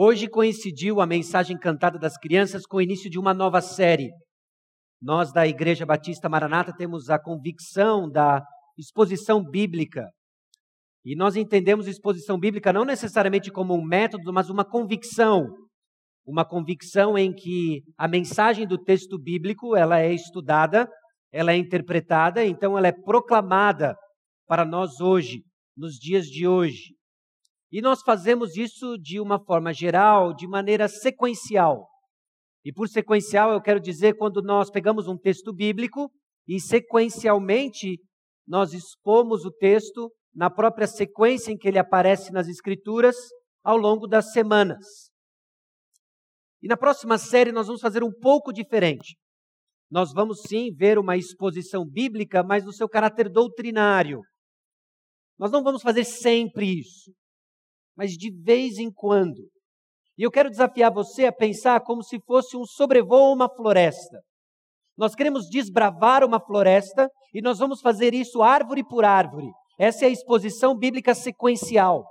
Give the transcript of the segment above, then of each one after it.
Hoje coincidiu a mensagem cantada das crianças com o início de uma nova série. Nós da Igreja Batista Maranata temos a convicção da exposição bíblica. E nós entendemos exposição bíblica não necessariamente como um método, mas uma convicção. Uma convicção em que a mensagem do texto bíblico, ela é estudada, ela é interpretada, então ela é proclamada para nós hoje, nos dias de hoje. E nós fazemos isso de uma forma geral, de maneira sequencial. E por sequencial eu quero dizer quando nós pegamos um texto bíblico e sequencialmente nós expomos o texto na própria sequência em que ele aparece nas Escrituras ao longo das semanas. E na próxima série nós vamos fazer um pouco diferente. Nós vamos sim ver uma exposição bíblica, mas no seu caráter doutrinário. Nós não vamos fazer sempre isso mas de vez em quando. E eu quero desafiar você a pensar como se fosse um sobrevoo a uma floresta. Nós queremos desbravar uma floresta e nós vamos fazer isso árvore por árvore. Essa é a exposição bíblica sequencial.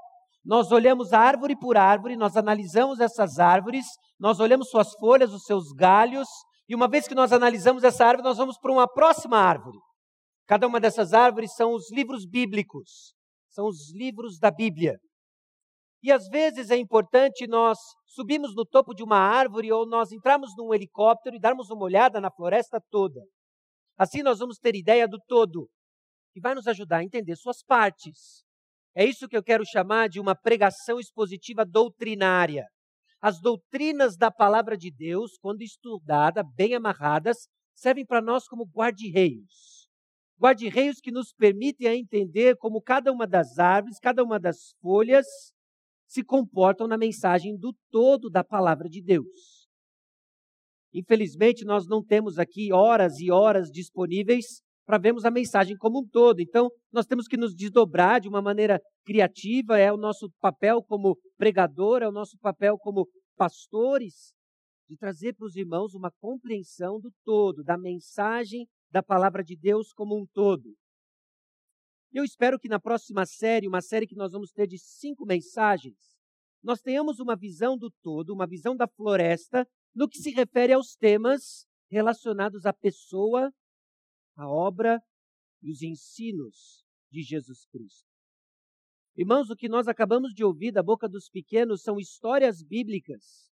Nós olhamos árvore por árvore, nós analisamos essas árvores, nós olhamos suas folhas, os seus galhos, e uma vez que nós analisamos essa árvore, nós vamos para uma próxima árvore. Cada uma dessas árvores são os livros bíblicos, são os livros da Bíblia. E às vezes é importante nós subirmos no topo de uma árvore ou nós entrarmos num helicóptero e darmos uma olhada na floresta toda. Assim nós vamos ter ideia do todo, que vai nos ajudar a entender suas partes. É isso que eu quero chamar de uma pregação expositiva doutrinária. As doutrinas da palavra de Deus, quando estudadas, bem amarradas, servem para nós como guarda-reios. Guarda-reios que nos permitem a entender como cada uma das árvores, cada uma das folhas, se comportam na mensagem do todo da palavra de Deus. Infelizmente, nós não temos aqui horas e horas disponíveis para vermos a mensagem como um todo. Então, nós temos que nos desdobrar de uma maneira criativa, é o nosso papel como pregador, é o nosso papel como pastores, de trazer para os irmãos uma compreensão do todo, da mensagem da palavra de Deus como um todo. Eu espero que na próxima série, uma série que nós vamos ter de cinco mensagens, nós tenhamos uma visão do todo, uma visão da floresta, no que se refere aos temas relacionados à pessoa, à obra e os ensinos de Jesus Cristo. Irmãos, o que nós acabamos de ouvir da boca dos pequenos são histórias bíblicas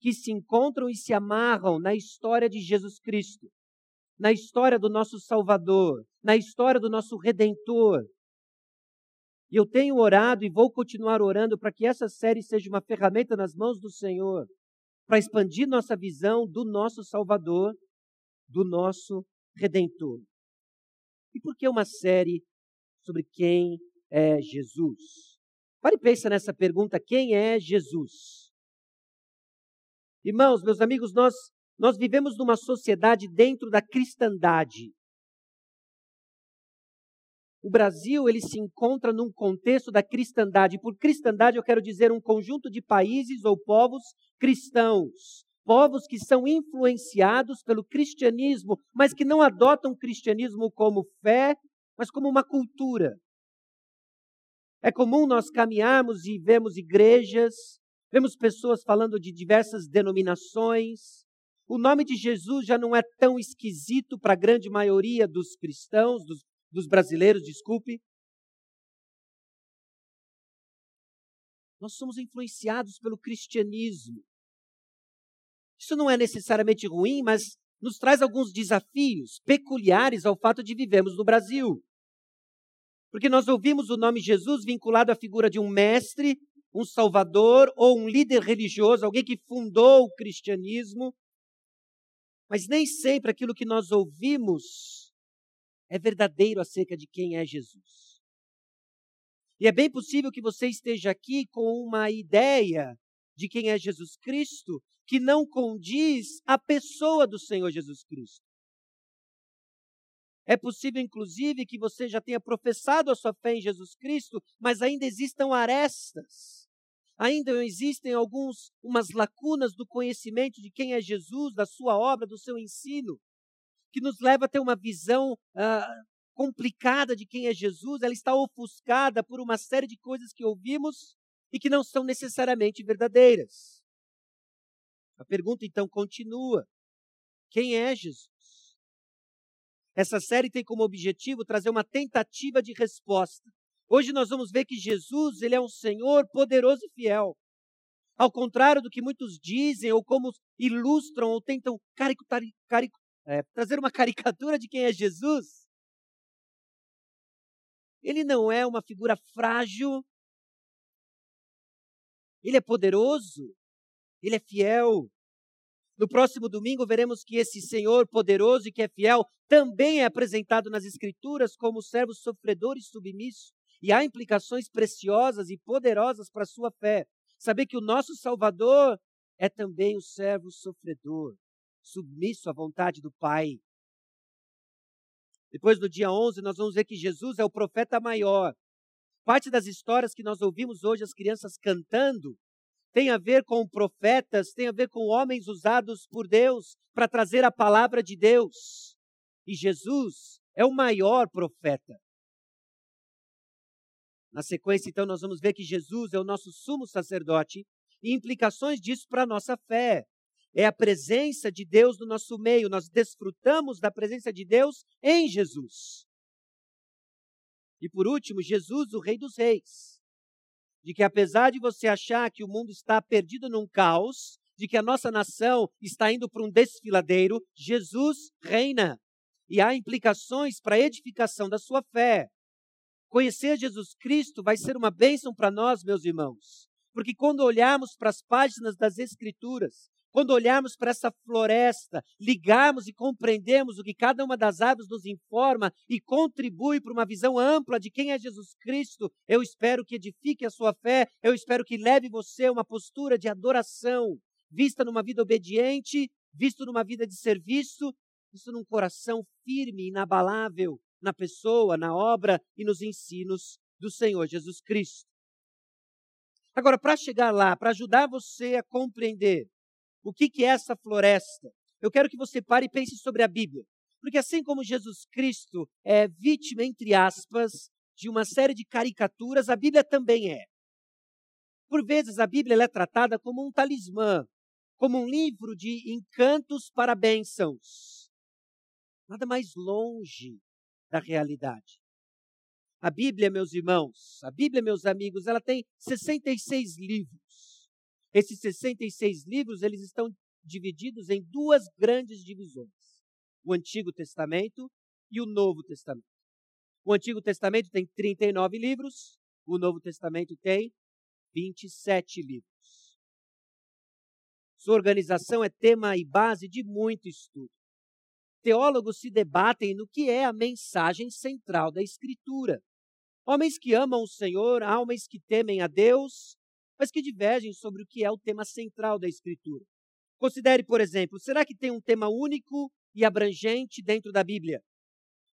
que se encontram e se amarram na história de Jesus Cristo na história do nosso Salvador, na história do nosso Redentor. E eu tenho orado e vou continuar orando para que essa série seja uma ferramenta nas mãos do Senhor, para expandir nossa visão do nosso Salvador, do nosso Redentor. E por que uma série sobre quem é Jesus? Pare e pensa nessa pergunta: quem é Jesus? Irmãos, meus amigos, nós nós vivemos numa sociedade dentro da cristandade. O Brasil ele se encontra num contexto da cristandade. Por cristandade eu quero dizer um conjunto de países ou povos cristãos, povos que são influenciados pelo cristianismo, mas que não adotam o cristianismo como fé, mas como uma cultura. É comum nós caminharmos e vemos igrejas, vemos pessoas falando de diversas denominações, o nome de Jesus já não é tão esquisito para a grande maioria dos cristãos, dos, dos brasileiros, desculpe. Nós somos influenciados pelo cristianismo. Isso não é necessariamente ruim, mas nos traz alguns desafios peculiares ao fato de vivermos no Brasil. Porque nós ouvimos o nome Jesus vinculado à figura de um mestre, um salvador ou um líder religioso, alguém que fundou o cristianismo. Mas nem sempre aquilo que nós ouvimos é verdadeiro acerca de quem é Jesus. E é bem possível que você esteja aqui com uma ideia de quem é Jesus Cristo que não condiz a pessoa do Senhor Jesus Cristo. É possível, inclusive, que você já tenha professado a sua fé em Jesus Cristo, mas ainda existam arestas ainda existem alguns umas lacunas do conhecimento de quem é Jesus, da sua obra, do seu ensino, que nos leva a ter uma visão complicada de quem é Jesus. Ela está ofuscada por uma série de coisas que ouvimos e que não são necessariamente verdadeiras. A pergunta então continua: quem é Jesus? Essa série tem como objetivo trazer uma tentativa de resposta. Hoje nós vamos ver que Jesus, ele é um Senhor poderoso e fiel. Ao contrário do que muitos dizem, ou como ilustram, ou tentam é, trazer uma caricatura de quem é Jesus, ele não é uma figura frágil, ele é poderoso, ele é fiel. No próximo domingo veremos que esse Senhor poderoso e que é fiel também é apresentado nas Escrituras como servo sofredor e submisso. E há implicações preciosas e poderosas para a sua fé. Saber que o nosso Salvador é também o servo sofredor, submisso à vontade do Pai. Depois do dia 11, nós vamos ver que Jesus é o profeta maior. Parte das histórias que nós ouvimos hoje, as crianças cantando, tem a ver com profetas, tem a ver com homens usados por Deus para trazer a palavra de Deus. E Jesus é o maior profeta. Na sequência, então, nós vamos ver que Jesus é o nosso sumo sacerdote e implicações disso para a nossa fé. É a presença de Deus no nosso meio, nós desfrutamos da presença de Deus em Jesus. E por último, Jesus, o Rei dos Reis de que apesar de você achar que o mundo está perdido num caos, de que a nossa nação está indo para um desfiladeiro, Jesus reina. E há implicações para a edificação da sua fé. Conhecer Jesus Cristo vai ser uma bênção para nós, meus irmãos. Porque quando olharmos para as páginas das Escrituras, quando olharmos para essa floresta, ligarmos e compreendermos o que cada uma das árvores nos informa e contribui para uma visão ampla de quem é Jesus Cristo, eu espero que edifique a sua fé, eu espero que leve você a uma postura de adoração, vista numa vida obediente, visto numa vida de serviço, visto num coração firme, inabalável na pessoa, na obra e nos ensinos do Senhor Jesus Cristo. Agora, para chegar lá, para ajudar você a compreender o que, é essa floresta? Eu quero que você pare e pense sobre a Bíblia. Porque assim como Jesus Cristo é vítima, entre aspas, de uma série de caricaturas, a Bíblia também é. Por vezes a Bíblia é tratada como um talismã, como um livro de encantos para bênçãos. Nada mais longe da realidade. A Bíblia, meus irmãos, a Bíblia, meus amigos, ela tem 66 livros. Esses 66 livros, eles estão divididos em duas grandes divisões: o Antigo Testamento e o Novo Testamento. O Antigo Testamento tem 39 livros, o Novo Testamento tem 27 livros. Sua organização é tema e base de muito estudo. Teólogos se debatem no que é a mensagem central da Escritura. Homens que amam o Senhor, homens que temem a Deus, mas que divergem sobre o que é o tema central da Escritura. Considere, por exemplo, será que tem um tema único e abrangente dentro da Bíblia?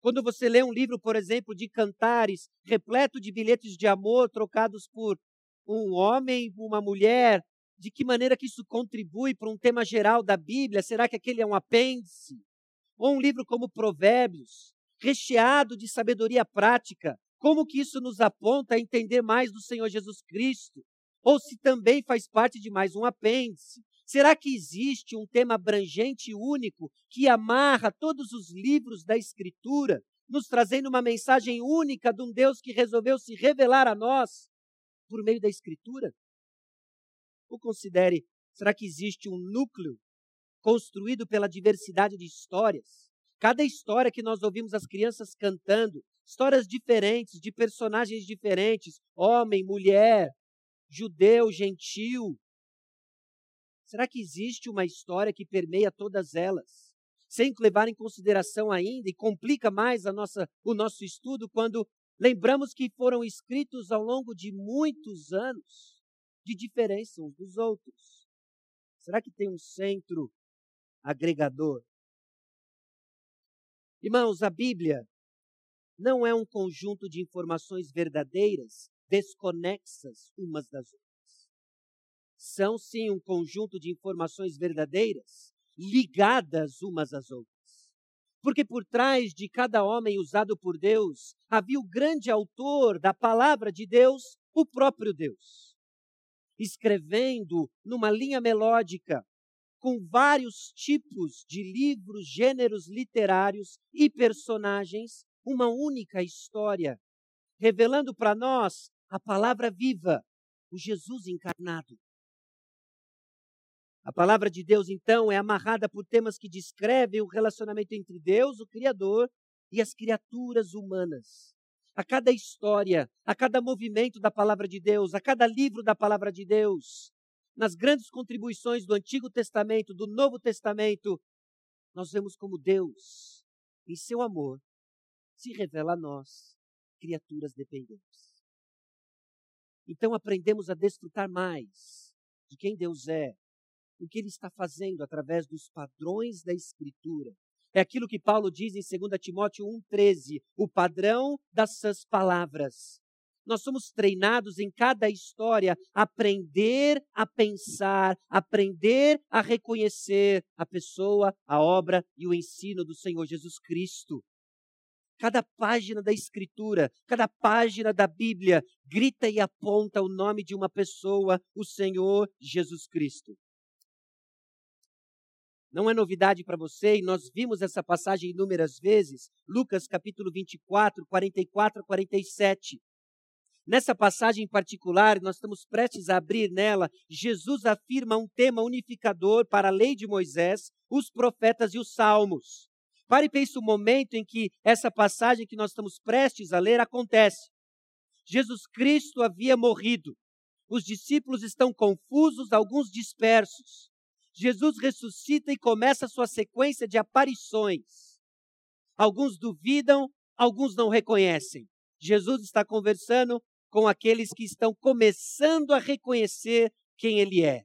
Quando você lê um livro, por exemplo, de cantares, repleto de bilhetes de amor trocados por um homem uma mulher, de que maneira que isso contribui para um tema geral da Bíblia? Será que aquele é um apêndice? Ou um livro como Provérbios, recheado de sabedoria prática, como que isso nos aponta a entender mais do Senhor Jesus Cristo? Ou se também faz parte de mais um apêndice. Será que existe um tema abrangente e único que amarra todos os livros da Escritura, nos trazendo uma mensagem única de um Deus que resolveu se revelar a nós por meio da Escritura? Ou considere, será que existe um núcleo construído pela diversidade de histórias? Cada história que nós ouvimos as crianças cantando, histórias diferentes, de personagens diferentes, homem, mulher, judeu, gentil. Será que existe uma história que permeia todas elas? Sem levar em consideração ainda e complica mais a nossa, o nosso estudo quando lembramos que foram escritos ao longo de muitos anos de diferença uns dos outros. Será que tem um centro agregador? Irmãos, a Bíblia não é um conjunto de informações verdadeiras desconexas umas das outras. São sim um conjunto de informações verdadeiras, ligadas umas às outras. Porque por trás de cada homem usado por Deus havia o grande autor da palavra de Deus, o próprio Deus. escrevendo numa linha melódica, com vários tipos de livros, gêneros literários e personagens, uma única história, revelando para nós a palavra viva, o Jesus encarnado. A palavra de Deus, então, é amarrada por temas que descrevem o relacionamento entre Deus, o Criador, e as criaturas humanas. A cada história, a cada movimento da palavra de Deus, a cada livro da palavra de Deus, nas grandes contribuições do Antigo Testamento, do Novo Testamento, nós vemos como Deus, em seu amor, se revela a nós, criaturas dependentes. Então aprendemos a desfrutar mais de quem Deus é, o que ele está fazendo através dos padrões da Escritura. É aquilo que Paulo diz em 2 Timóteo 1,13, o padrão das suas palavras. Nós somos treinados em cada história a aprender a pensar, aprender a reconhecer a pessoa, a obra e o ensino do Senhor Jesus Cristo. Cada página da Escritura, cada página da Bíblia grita e aponta o nome de uma pessoa, o Senhor Jesus Cristo. Não é novidade para você, e nós vimos essa passagem inúmeras vezes, Lucas capítulo 24, 44 a 47. Nessa passagem em particular, nós estamos prestes a abrir nela, Jesus afirma um tema unificador para a lei de Moisés, os profetas e os salmos. Pare e pense o momento em que essa passagem que nós estamos prestes a ler acontece. Jesus Cristo havia morrido. Os discípulos estão confusos, alguns dispersos. Jesus ressuscita e começa a sua sequência de aparições. Alguns duvidam, alguns não reconhecem. Jesus está conversando com aqueles que estão começando a reconhecer quem ele é.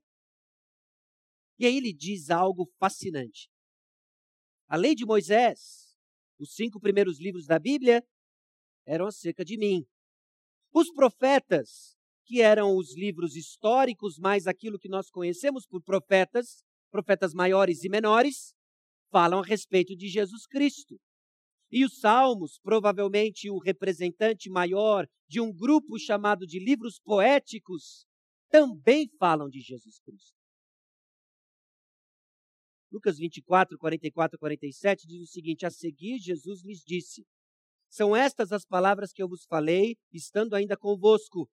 E aí ele diz algo fascinante. A lei de Moisés, os cinco primeiros livros da Bíblia, eram acerca de mim. Os profetas que eram os livros históricos, mais aquilo que nós conhecemos por profetas, profetas maiores e menores, falam a respeito de Jesus Cristo. E os Salmos, provavelmente o representante maior de um grupo chamado de livros poéticos, também falam de Jesus Cristo. Lucas 24, 44 47 diz o seguinte: A seguir, Jesus lhes disse: São estas as palavras que eu vos falei, estando ainda convosco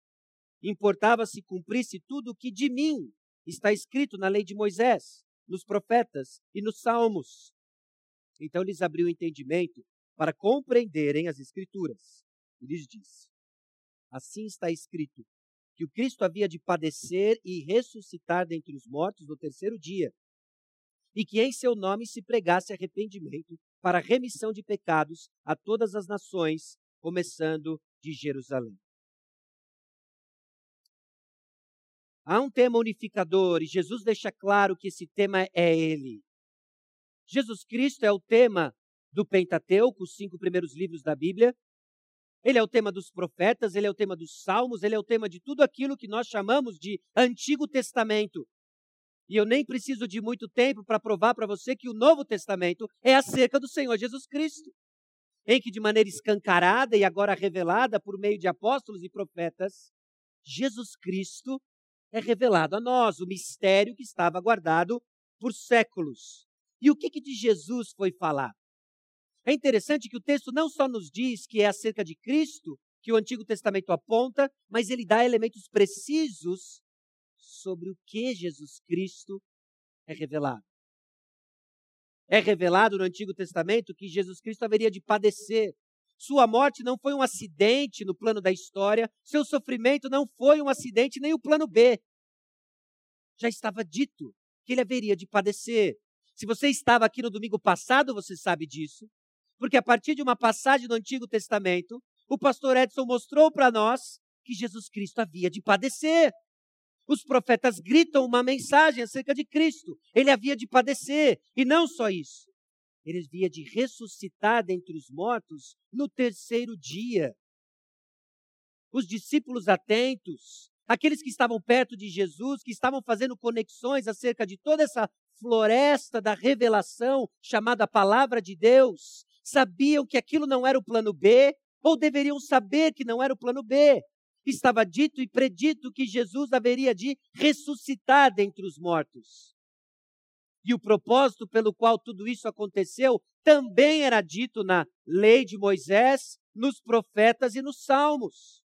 importava se cumprisse tudo o que de mim está escrito na lei de Moisés, nos profetas e nos salmos. Então lhes abriu o entendimento para compreenderem as escrituras. E lhes disse: Assim está escrito que o Cristo havia de padecer e ressuscitar dentre os mortos no terceiro dia, e que em seu nome se pregasse arrependimento para remissão de pecados a todas as nações, começando de Jerusalém. Há um tema unificador e Jesus deixa claro que esse tema é Ele. Jesus Cristo é o tema do Pentateuco, os cinco primeiros livros da Bíblia. Ele é o tema dos profetas, ele é o tema dos salmos, ele é o tema de tudo aquilo que nós chamamos de Antigo Testamento. E eu nem preciso de muito tempo para provar para você que o Novo Testamento é acerca do Senhor Jesus Cristo, em que de maneira escancarada e agora revelada por meio de apóstolos e profetas, Jesus Cristo é revelado a nós, o mistério que estava guardado por séculos. E o que, que de Jesus foi falado? É interessante que o texto não só nos diz que é acerca de Cristo que o Antigo Testamento aponta, mas ele dá elementos precisos sobre o que Jesus Cristo é revelado. É revelado no Antigo Testamento que Jesus Cristo haveria de padecer, sua morte não foi um acidente no plano da história, seu sofrimento não foi um acidente nem o plano B. Já estava dito que ele haveria de padecer. Se você estava aqui no domingo passado, você sabe disso, porque a partir de uma passagem do Antigo Testamento, o pastor Edson mostrou para nós que Jesus Cristo havia de padecer. Os profetas gritam uma mensagem acerca de Cristo. Ele havia de padecer. E não só isso ele havia de ressuscitar dentre os mortos no terceiro dia. Os discípulos atentos, aqueles que estavam perto de Jesus, que estavam fazendo conexões acerca de toda essa floresta da revelação chamada Palavra de Deus, sabiam que aquilo não era o plano B, ou deveriam saber que não era o plano B. estava dito e predito que Jesus haveria de ressuscitar dentre os mortos. E o propósito pelo qual tudo isso aconteceu também era dito na lei de Moisés, nos profetas e nos salmos.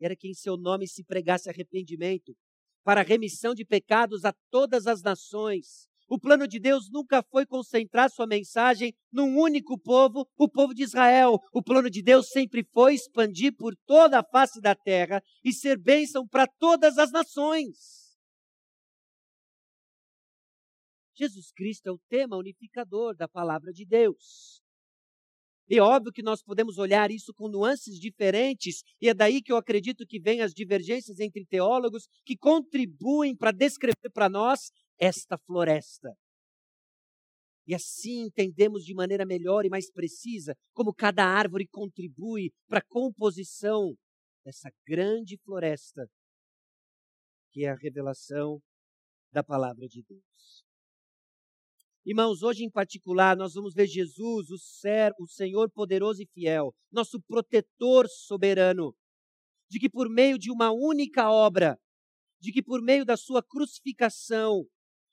Era que em seu nome se pregasse arrependimento para remissão de pecados a todas as nações. O plano de Deus nunca foi concentrar sua mensagem num único povo, o povo de Israel. O plano de Deus sempre foi expandir por toda a face da terra e ser bênção para todas as nações. Jesus Cristo é o tema unificador da palavra de Deus. E é óbvio que nós podemos olhar isso com nuances diferentes, e é daí que eu acredito que vem as divergências entre teólogos que contribuem para descrever para nós esta floresta. E assim entendemos de maneira melhor e mais precisa como cada árvore contribui para a composição dessa grande floresta, que é a revelação da palavra de Deus. Irmãos, hoje em particular, nós vamos ver Jesus, o, ser, o Senhor poderoso e fiel, nosso protetor soberano, de que por meio de uma única obra, de que por meio da sua crucificação,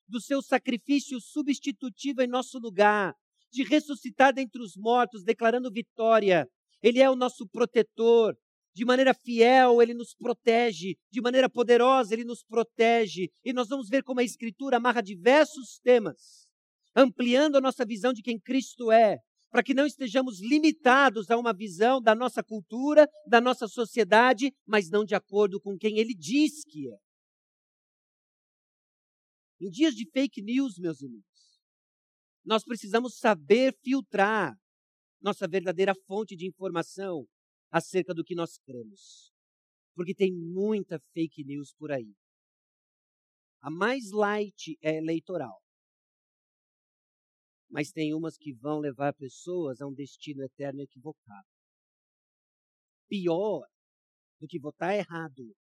do seu sacrifício substitutivo em nosso lugar, de ressuscitar dentre os mortos, declarando vitória, ele é o nosso protetor, de maneira fiel, ele nos protege, de maneira poderosa, ele nos protege. E nós vamos ver como a Escritura amarra diversos temas ampliando a nossa visão de quem Cristo é, para que não estejamos limitados a uma visão da nossa cultura, da nossa sociedade, mas não de acordo com quem ele diz que é. Em dias de fake news, meus irmãos, nós precisamos saber filtrar nossa verdadeira fonte de informação acerca do que nós cremos. Porque tem muita fake news por aí. A mais light é eleitoral mas tem umas que vão levar pessoas a um destino eterno equivocado. Pior do que votar errado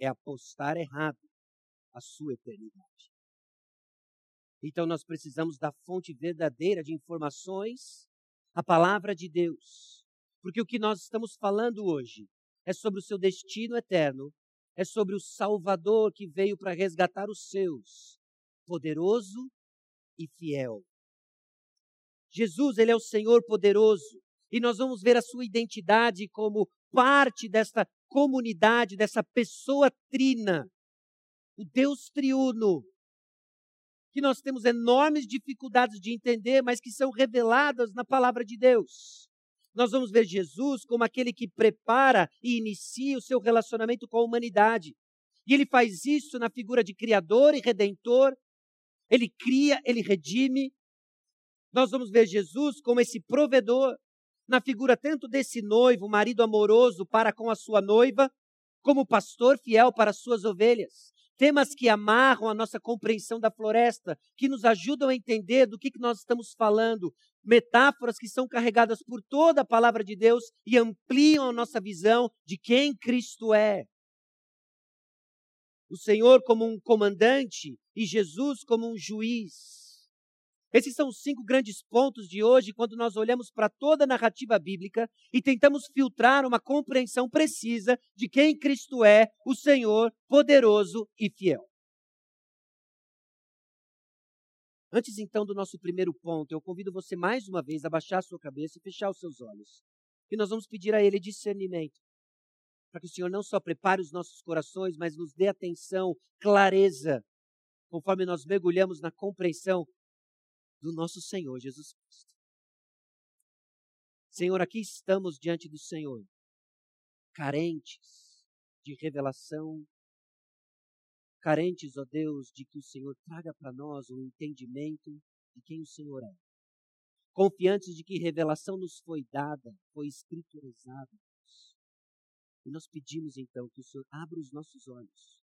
é apostar errado a sua eternidade. Então nós precisamos da fonte verdadeira de informações, a palavra de Deus. Porque o que nós estamos falando hoje é sobre o seu destino eterno, é sobre o Salvador que veio para resgatar os seus, poderoso e fiel. Jesus, ele é o Senhor poderoso, e nós vamos ver a sua identidade como parte desta comunidade, dessa pessoa trina, o Deus triuno, que nós temos enormes dificuldades de entender, mas que são reveladas na palavra de Deus. Nós vamos ver Jesus como aquele que prepara e inicia o seu relacionamento com a humanidade. E ele faz isso na figura de Criador e Redentor, ele cria, ele redime. Nós vamos ver Jesus como esse provedor, na figura tanto desse noivo, marido amoroso para com a sua noiva, como pastor fiel para as suas ovelhas. Temas que amarram a nossa compreensão da floresta, que nos ajudam a entender do que, que nós estamos falando, metáforas que são carregadas por toda a palavra de Deus e ampliam a nossa visão de quem Cristo é o Senhor como um comandante e Jesus como um juiz. Esses são os cinco grandes pontos de hoje, quando nós olhamos para toda a narrativa bíblica e tentamos filtrar uma compreensão precisa de quem Cristo é, o Senhor poderoso e fiel. Antes então do nosso primeiro ponto, eu convido você mais uma vez a baixar a sua cabeça e fechar os seus olhos. E nós vamos pedir a Ele discernimento para que o Senhor não só prepare os nossos corações, mas nos dê atenção, clareza, conforme nós mergulhamos na compreensão do nosso Senhor Jesus Cristo. Senhor, aqui estamos diante do Senhor, carentes de revelação, carentes, ó Deus, de que o Senhor traga para nós o um entendimento de quem o Senhor é. Confiantes de que revelação nos foi dada, foi escriturizada, e nós pedimos então que o Senhor abra os nossos olhos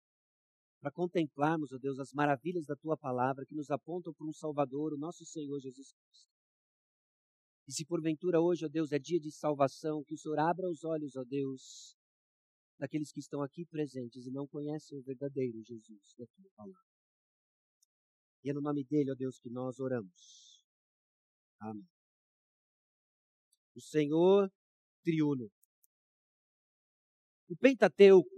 para contemplarmos, ó Deus, as maravilhas da tua palavra que nos apontam para um Salvador, o nosso Senhor Jesus Cristo. E se porventura hoje, ó Deus, é dia de salvação, que o Senhor abra os olhos, ó Deus, daqueles que estão aqui presentes e não conhecem o verdadeiro Jesus da tua palavra. E é no nome dele, ó Deus, que nós oramos. Amém. O Senhor triuno O Pentateuco,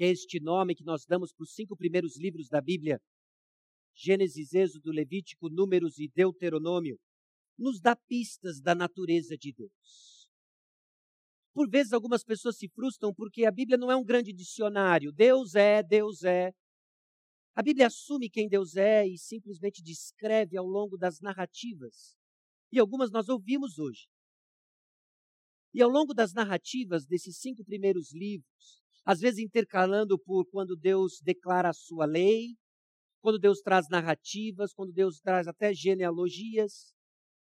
que é este nome que nós damos para os cinco primeiros livros da Bíblia, Gênesis, Êxodo, Levítico, Números e Deuteronômio, nos dá pistas da natureza de Deus. Por vezes algumas pessoas se frustram porque a Bíblia não é um grande dicionário. Deus é, Deus é. A Bíblia assume quem Deus é e simplesmente descreve ao longo das narrativas. E algumas nós ouvimos hoje. E ao longo das narrativas desses cinco primeiros livros, às vezes intercalando por quando Deus declara a sua lei, quando Deus traz narrativas, quando Deus traz até genealogias,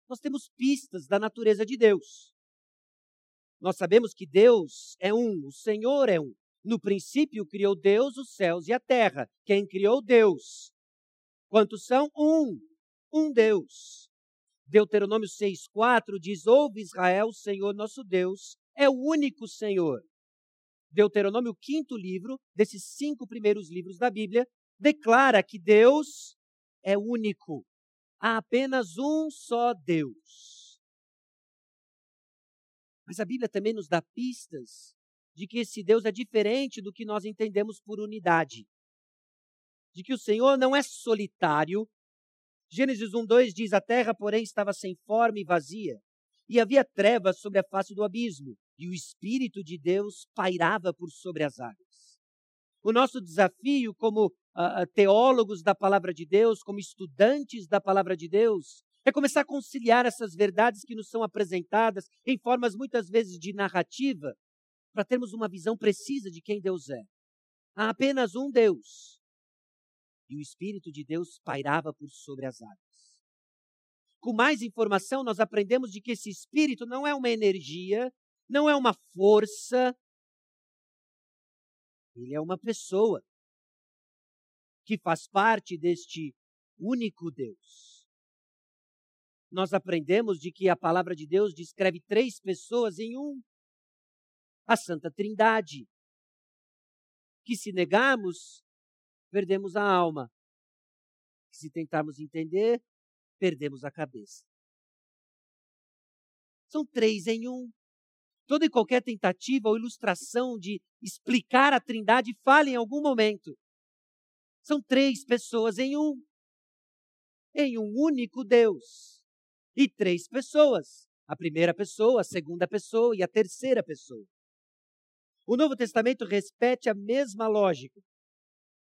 nós temos pistas da natureza de Deus. Nós sabemos que Deus é um, o Senhor é um. No princípio criou Deus os céus e a terra. Quem criou Deus? Quantos são? Um. Um Deus. Deuteronômio 6,4 diz: Ouve Israel, o Senhor nosso Deus é o único Senhor. Deuteronômio, quinto livro, desses cinco primeiros livros da Bíblia, declara que Deus é único. Há apenas um só Deus. Mas a Bíblia também nos dá pistas de que esse Deus é diferente do que nós entendemos por unidade. De que o Senhor não é solitário. Gênesis 1:2 diz: "A terra, porém, estava sem forma e vazia, e havia trevas sobre a face do abismo, e o espírito de Deus pairava por sobre as águas." O nosso desafio como uh, teólogos da palavra de Deus, como estudantes da palavra de Deus, é começar a conciliar essas verdades que nos são apresentadas em formas muitas vezes de narrativa, para termos uma visão precisa de quem Deus é. Há apenas um Deus. E o Espírito de Deus pairava por sobre as águas. Com mais informação, nós aprendemos de que esse Espírito não é uma energia, não é uma força, ele é uma pessoa que faz parte deste único Deus. Nós aprendemos de que a palavra de Deus descreve três pessoas em um. A Santa Trindade. Que se negarmos, perdemos a alma. Que se tentarmos entender, perdemos a cabeça. São três em um. Toda e qualquer tentativa ou ilustração de explicar a Trindade falha em algum momento. São três pessoas em um. Em um único Deus. E três pessoas. A primeira pessoa, a segunda pessoa e a terceira pessoa. O Novo Testamento repete a mesma lógica.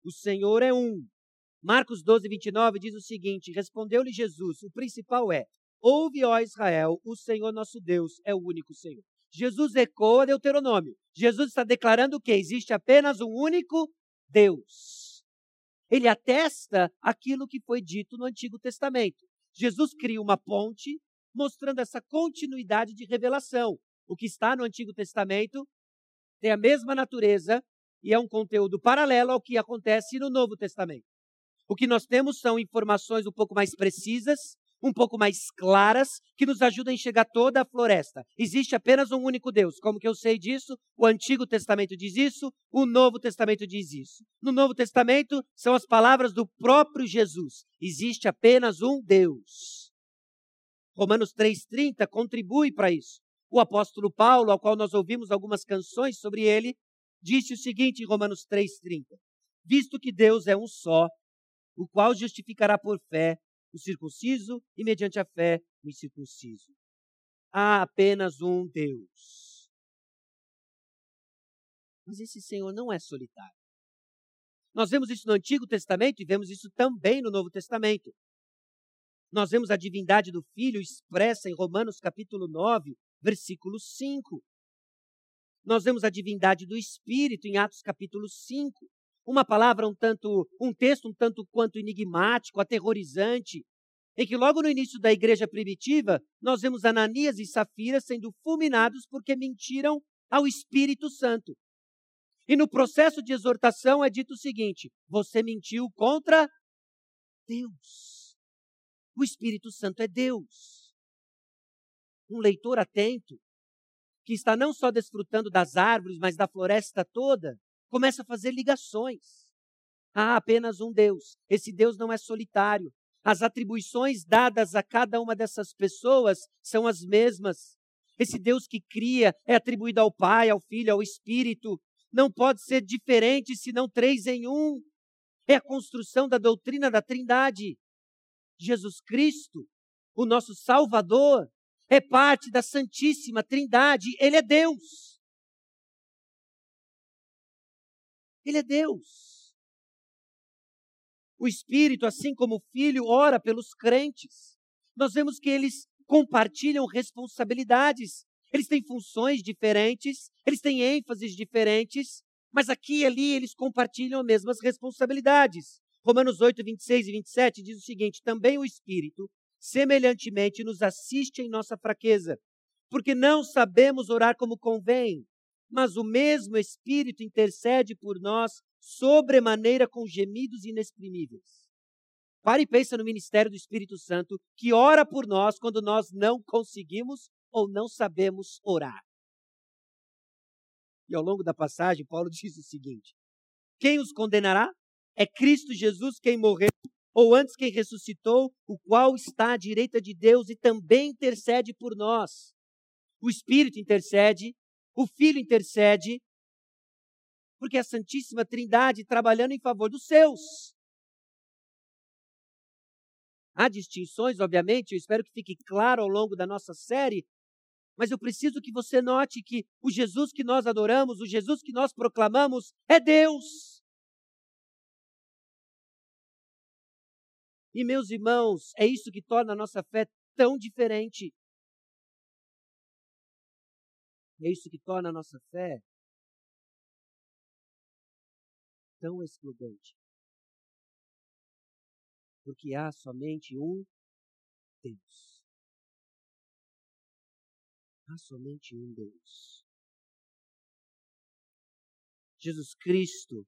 O Senhor é um. Marcos 12, 29 diz o seguinte: Respondeu-lhe Jesus: O principal é: Ouve, ó Israel, o Senhor nosso Deus é o único Senhor. Jesus ecoa Deuteronômio. Jesus está declarando que existe apenas um único Deus. Ele atesta aquilo que foi dito no Antigo Testamento. Jesus cria uma ponte mostrando essa continuidade de revelação. O que está no Antigo Testamento tem a mesma natureza e é um conteúdo paralelo ao que acontece no Novo Testamento. O que nós temos são informações um pouco mais precisas, um pouco mais claras que nos ajudam a enxergar toda a floresta. Existe apenas um único Deus. Como que eu sei disso? O Antigo Testamento diz isso, o Novo Testamento diz isso. No Novo Testamento são as palavras do próprio Jesus. Existe apenas um Deus. Romanos 3:30 contribui para isso. O apóstolo Paulo, ao qual nós ouvimos algumas canções sobre ele, disse o seguinte em Romanos 3:30: Visto que Deus é um só, o qual justificará por fé o circunciso e mediante a fé o incircunciso. Há apenas um Deus. Mas esse Senhor não é solitário. Nós vemos isso no Antigo Testamento e vemos isso também no Novo Testamento. Nós vemos a divindade do Filho expressa em Romanos capítulo 9, versículo 5. Nós vemos a divindade do Espírito em Atos capítulo 5 uma palavra um tanto, um texto um tanto quanto enigmático, aterrorizante, em que logo no início da igreja primitiva, nós vemos Ananias e Safira sendo fulminados porque mentiram ao Espírito Santo. E no processo de exortação é dito o seguinte: você mentiu contra Deus. O Espírito Santo é Deus. Um leitor atento, que está não só desfrutando das árvores, mas da floresta toda, começa a fazer ligações. Há apenas um Deus. Esse Deus não é solitário. As atribuições dadas a cada uma dessas pessoas são as mesmas. Esse Deus que cria é atribuído ao Pai, ao Filho, ao Espírito. não pode ser diferente senão três em um. É a construção da doutrina da Trindade. Jesus Cristo, o nosso Salvador, é parte da Santíssima Trindade. Ele é Deus. Ele é Deus. O Espírito, assim como o Filho, ora pelos crentes. Nós vemos que eles compartilham responsabilidades. Eles têm funções diferentes, eles têm ênfases diferentes, mas aqui e ali eles compartilham as mesmas responsabilidades. Romanos 8, 26 e 27 diz o seguinte: também o Espírito, semelhantemente, nos assiste em nossa fraqueza, porque não sabemos orar como convém, mas o mesmo Espírito intercede por nós sobremaneira com gemidos inexprimíveis. Pare e pensa no ministério do Espírito Santo que ora por nós quando nós não conseguimos ou não sabemos orar. E ao longo da passagem, Paulo diz o seguinte: Quem os condenará? É Cristo Jesus quem morreu, ou antes quem ressuscitou, o qual está à direita de Deus e também intercede por nós. O Espírito intercede, o Filho intercede, porque a Santíssima Trindade trabalhando em favor dos seus. Há distinções, obviamente, eu espero que fique claro ao longo da nossa série, mas eu preciso que você note que o Jesus que nós adoramos, o Jesus que nós proclamamos, é Deus. E, meus irmãos, é isso que torna a nossa fé tão diferente. É isso que torna a nossa fé tão excludente. Porque há somente um Deus. Há somente um Deus. Jesus Cristo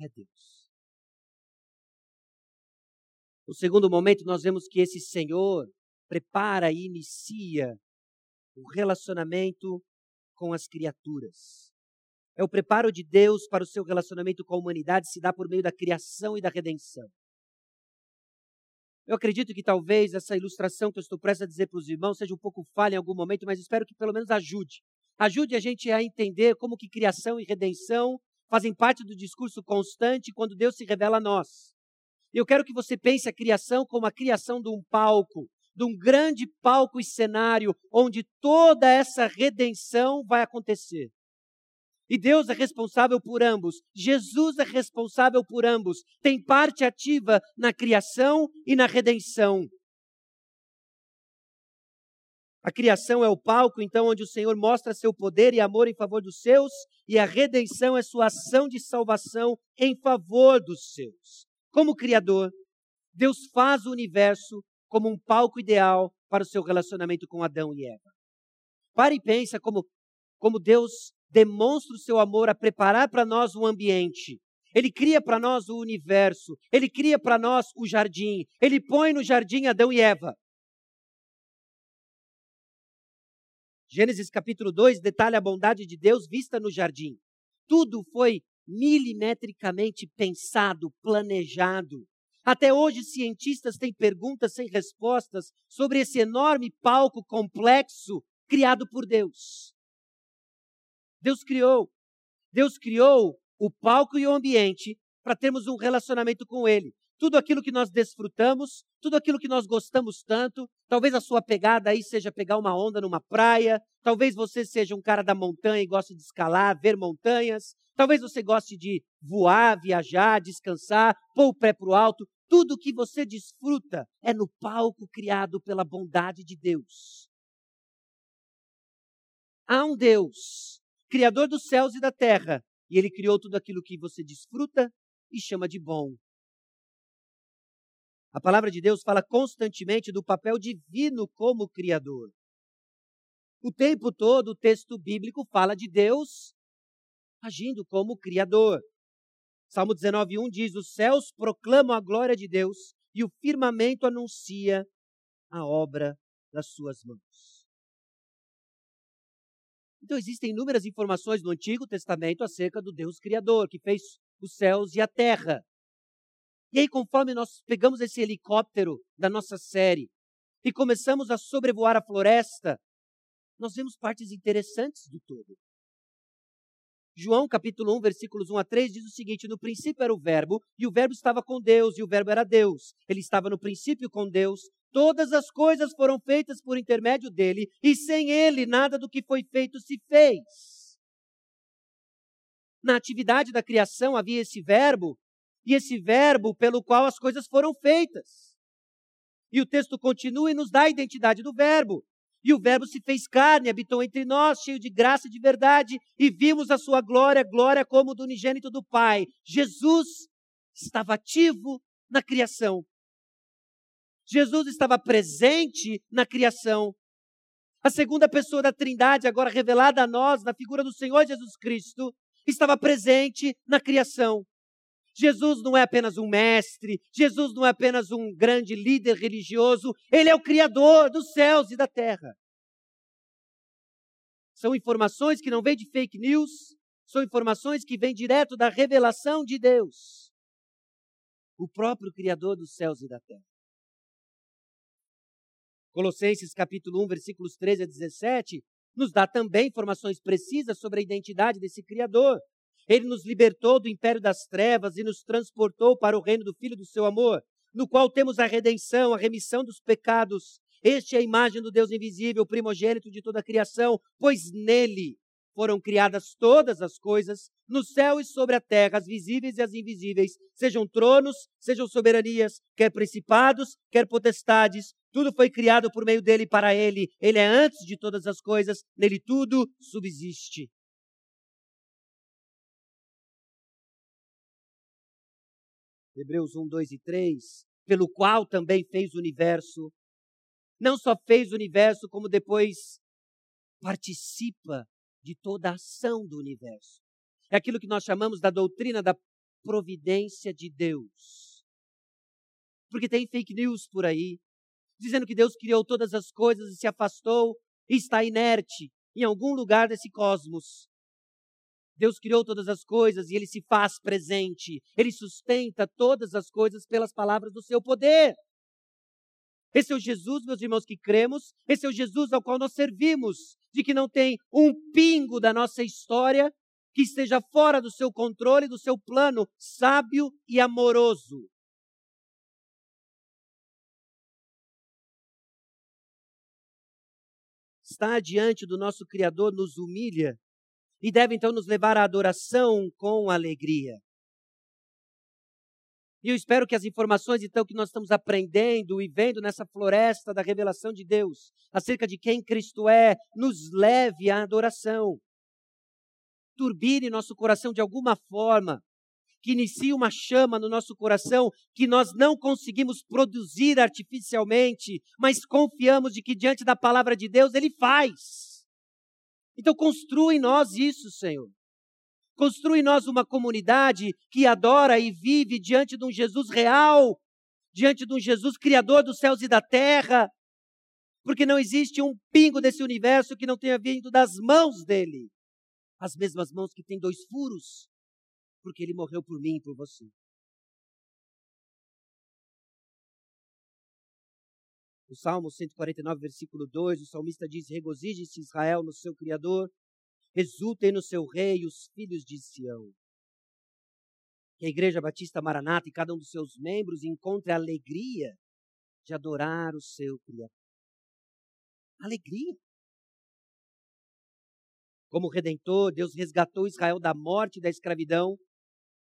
é Deus. No segundo momento, nós vemos que esse Senhor prepara e inicia o relacionamento com as criaturas. É o preparo de Deus para o seu relacionamento com a humanidade se dá por meio da criação e da redenção. Eu acredito que talvez essa ilustração que eu estou prestes a dizer para os irmãos seja um pouco falha em algum momento, mas espero que pelo menos ajude. Ajude a gente a entender como que criação e redenção fazem parte do discurso constante quando Deus se revela a nós. Eu quero que você pense a criação como a criação de um palco, de um grande palco e cenário onde toda essa redenção vai acontecer. E Deus é responsável por ambos, Jesus é responsável por ambos, tem parte ativa na criação e na redenção. A criação é o palco, então, onde o Senhor mostra seu poder e amor em favor dos seus, e a redenção é sua ação de salvação em favor dos seus. Como Criador, Deus faz o universo como um palco ideal para o seu relacionamento com Adão e Eva. Pare e pensa como, como Deus demonstra o seu amor a preparar para nós um ambiente. Ele cria para nós o universo, ele cria para nós o jardim, ele põe no jardim Adão e Eva. Gênesis capítulo 2 detalha a bondade de Deus vista no jardim. Tudo foi milimetricamente pensado, planejado. Até hoje, cientistas têm perguntas sem respostas sobre esse enorme palco complexo criado por Deus. Deus criou. Deus criou o palco e o ambiente para termos um relacionamento com Ele tudo aquilo que nós desfrutamos, tudo aquilo que nós gostamos tanto. Talvez a sua pegada aí seja pegar uma onda numa praia, talvez você seja um cara da montanha e goste de escalar, ver montanhas, talvez você goste de voar, viajar, descansar, pôr o pé para o alto. Tudo que você desfruta é no palco criado pela bondade de Deus. Há um Deus, Criador dos céus e da terra, e Ele criou tudo aquilo que você desfruta e chama de bom. A palavra de Deus fala constantemente do papel divino como Criador. O tempo todo o texto bíblico fala de Deus agindo como Criador. Salmo 19:1 diz: Os céus proclamam a glória de Deus e o firmamento anuncia a obra das suas mãos. Então existem inúmeras informações no Antigo Testamento acerca do Deus Criador, que fez os céus e a terra. E aí, conforme nós pegamos esse helicóptero da nossa série e começamos a sobrevoar a floresta, nós vemos partes interessantes do todo. João capítulo 1, versículos 1 a 3 diz o seguinte: No princípio era o Verbo, e o Verbo estava com Deus, e o Verbo era Deus. Ele estava no princípio com Deus. Todas as coisas foram feitas por intermédio dele, e sem ele nada do que foi feito se fez. Na atividade da criação havia esse Verbo, e esse Verbo pelo qual as coisas foram feitas. E o texto continua e nos dá a identidade do Verbo. E o Verbo se fez carne, habitou entre nós, cheio de graça e de verdade, e vimos a sua glória, glória como do unigênito do Pai. Jesus estava ativo na criação. Jesus estava presente na criação. A segunda pessoa da Trindade, agora revelada a nós na figura do Senhor Jesus Cristo, estava presente na criação. Jesus não é apenas um mestre, Jesus não é apenas um grande líder religioso, ele é o Criador dos céus e da terra. São informações que não vêm de fake news, são informações que vêm direto da revelação de Deus, o próprio Criador dos céus e da terra. Colossenses capítulo 1, versículos 13 a 17, nos dá também informações precisas sobre a identidade desse Criador. Ele nos libertou do império das trevas e nos transportou para o reino do Filho do seu amor, no qual temos a redenção, a remissão dos pecados. Este é a imagem do Deus invisível, primogênito de toda a criação, pois nele foram criadas todas as coisas, no céu e sobre a terra, as visíveis e as invisíveis, sejam tronos, sejam soberanias, quer principados, quer potestades, tudo foi criado por meio dele e para ele. Ele é antes de todas as coisas, nele tudo subsiste. Hebreus 1, 2 e 3, pelo qual também fez o universo. Não só fez o universo, como depois participa de toda a ação do universo. É aquilo que nós chamamos da doutrina da providência de Deus. Porque tem fake news por aí, dizendo que Deus criou todas as coisas e se afastou e está inerte em algum lugar desse cosmos. Deus criou todas as coisas e ele se faz presente. Ele sustenta todas as coisas pelas palavras do seu poder. Esse é o Jesus, meus irmãos, que cremos. Esse é o Jesus ao qual nós servimos. De que não tem um pingo da nossa história que esteja fora do seu controle, do seu plano sábio e amoroso. Estar diante do nosso Criador nos humilha e deve então nos levar à adoração com alegria. E eu espero que as informações, então, que nós estamos aprendendo e vendo nessa floresta da revelação de Deus, acerca de quem Cristo é, nos leve à adoração. Turbine nosso coração de alguma forma, que inicie uma chama no nosso coração que nós não conseguimos produzir artificialmente, mas confiamos de que diante da palavra de Deus Ele faz. Então, construa em nós isso, Senhor. Construa em nós uma comunidade que adora e vive diante de um Jesus real, diante de um Jesus criador dos céus e da terra, porque não existe um pingo desse universo que não tenha vindo das mãos dele. As mesmas mãos que têm dois furos, porque ele morreu por mim e por você. O Salmo 149, versículo 2, o salmista diz: Regozije-se Israel no seu Criador, exultem no seu Rei os filhos de Sião. Que a Igreja Batista Maranata e cada um dos seus membros encontre a alegria de adorar o seu Criador. Alegria. Como Redentor, Deus resgatou Israel da morte e da escravidão,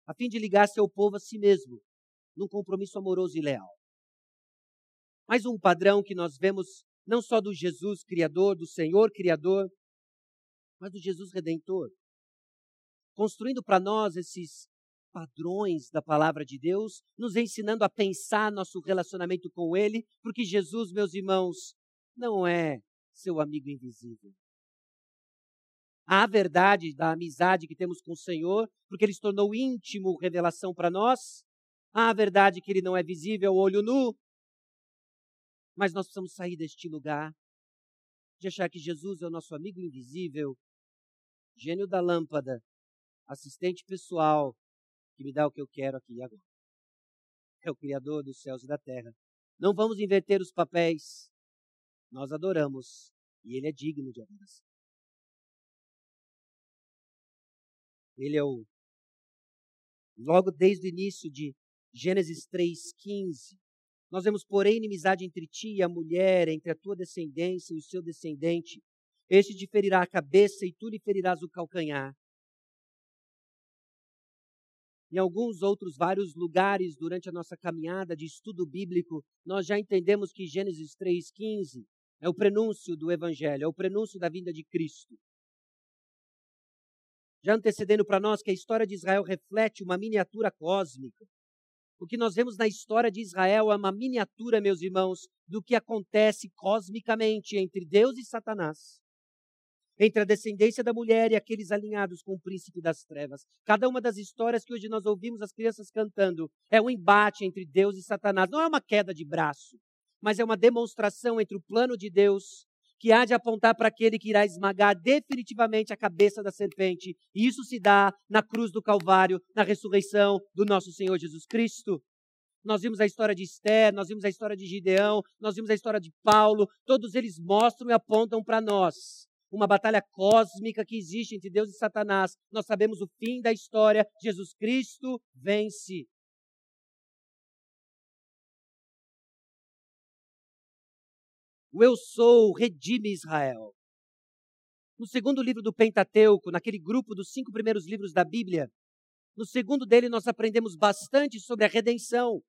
a fim de ligar seu povo a si mesmo, num compromisso amoroso e leal. Mais um padrão que nós vemos não só do Jesus Criador, do Senhor Criador, mas do Jesus Redentor. Construindo para nós esses padrões da palavra de Deus, nos ensinando a pensar nosso relacionamento com Ele, porque Jesus, meus irmãos, não é seu amigo invisível. Há a verdade da amizade que temos com o Senhor, porque Ele se tornou íntimo revelação para nós. Há a verdade que Ele não é visível olho nu, mas nós precisamos sair deste lugar de achar que Jesus é o nosso amigo invisível, gênio da lâmpada, assistente pessoal, que me dá o que eu quero aqui e agora. É o Criador dos céus e da terra. Não vamos inverter os papéis. Nós adoramos e Ele é digno de adoração. Ele é o. Logo desde o início de Gênesis 3,15, nós vemos, porém, inimizade entre ti e a mulher, entre a tua descendência e o seu descendente. Este te ferirá a cabeça e tu lhe ferirás o calcanhar. Em alguns outros vários lugares durante a nossa caminhada de estudo bíblico, nós já entendemos que Gênesis 3,15 é o prenúncio do Evangelho, é o prenúncio da vinda de Cristo. Já antecedendo para nós que a história de Israel reflete uma miniatura cósmica. O que nós vemos na história de Israel é uma miniatura, meus irmãos, do que acontece cosmicamente entre Deus e Satanás entre a descendência da mulher e aqueles alinhados com o príncipe das trevas. Cada uma das histórias que hoje nós ouvimos as crianças cantando é um embate entre Deus e Satanás. Não é uma queda de braço, mas é uma demonstração entre o plano de Deus, que há de apontar para aquele que irá esmagar definitivamente a cabeça da serpente. E isso se dá na cruz do Calvário, na ressurreição do nosso Senhor Jesus Cristo. Nós vimos a história de Esther, nós vimos a história de Gideão, nós vimos a história de Paulo, todos eles mostram e apontam para nós uma batalha cósmica que existe entre Deus e Satanás. Nós sabemos o fim da história. Jesus Cristo vence. O Eu Sou redime Israel. No segundo livro do Pentateuco, naquele grupo dos cinco primeiros livros da Bíblia, no segundo dele nós aprendemos bastante sobre a redenção.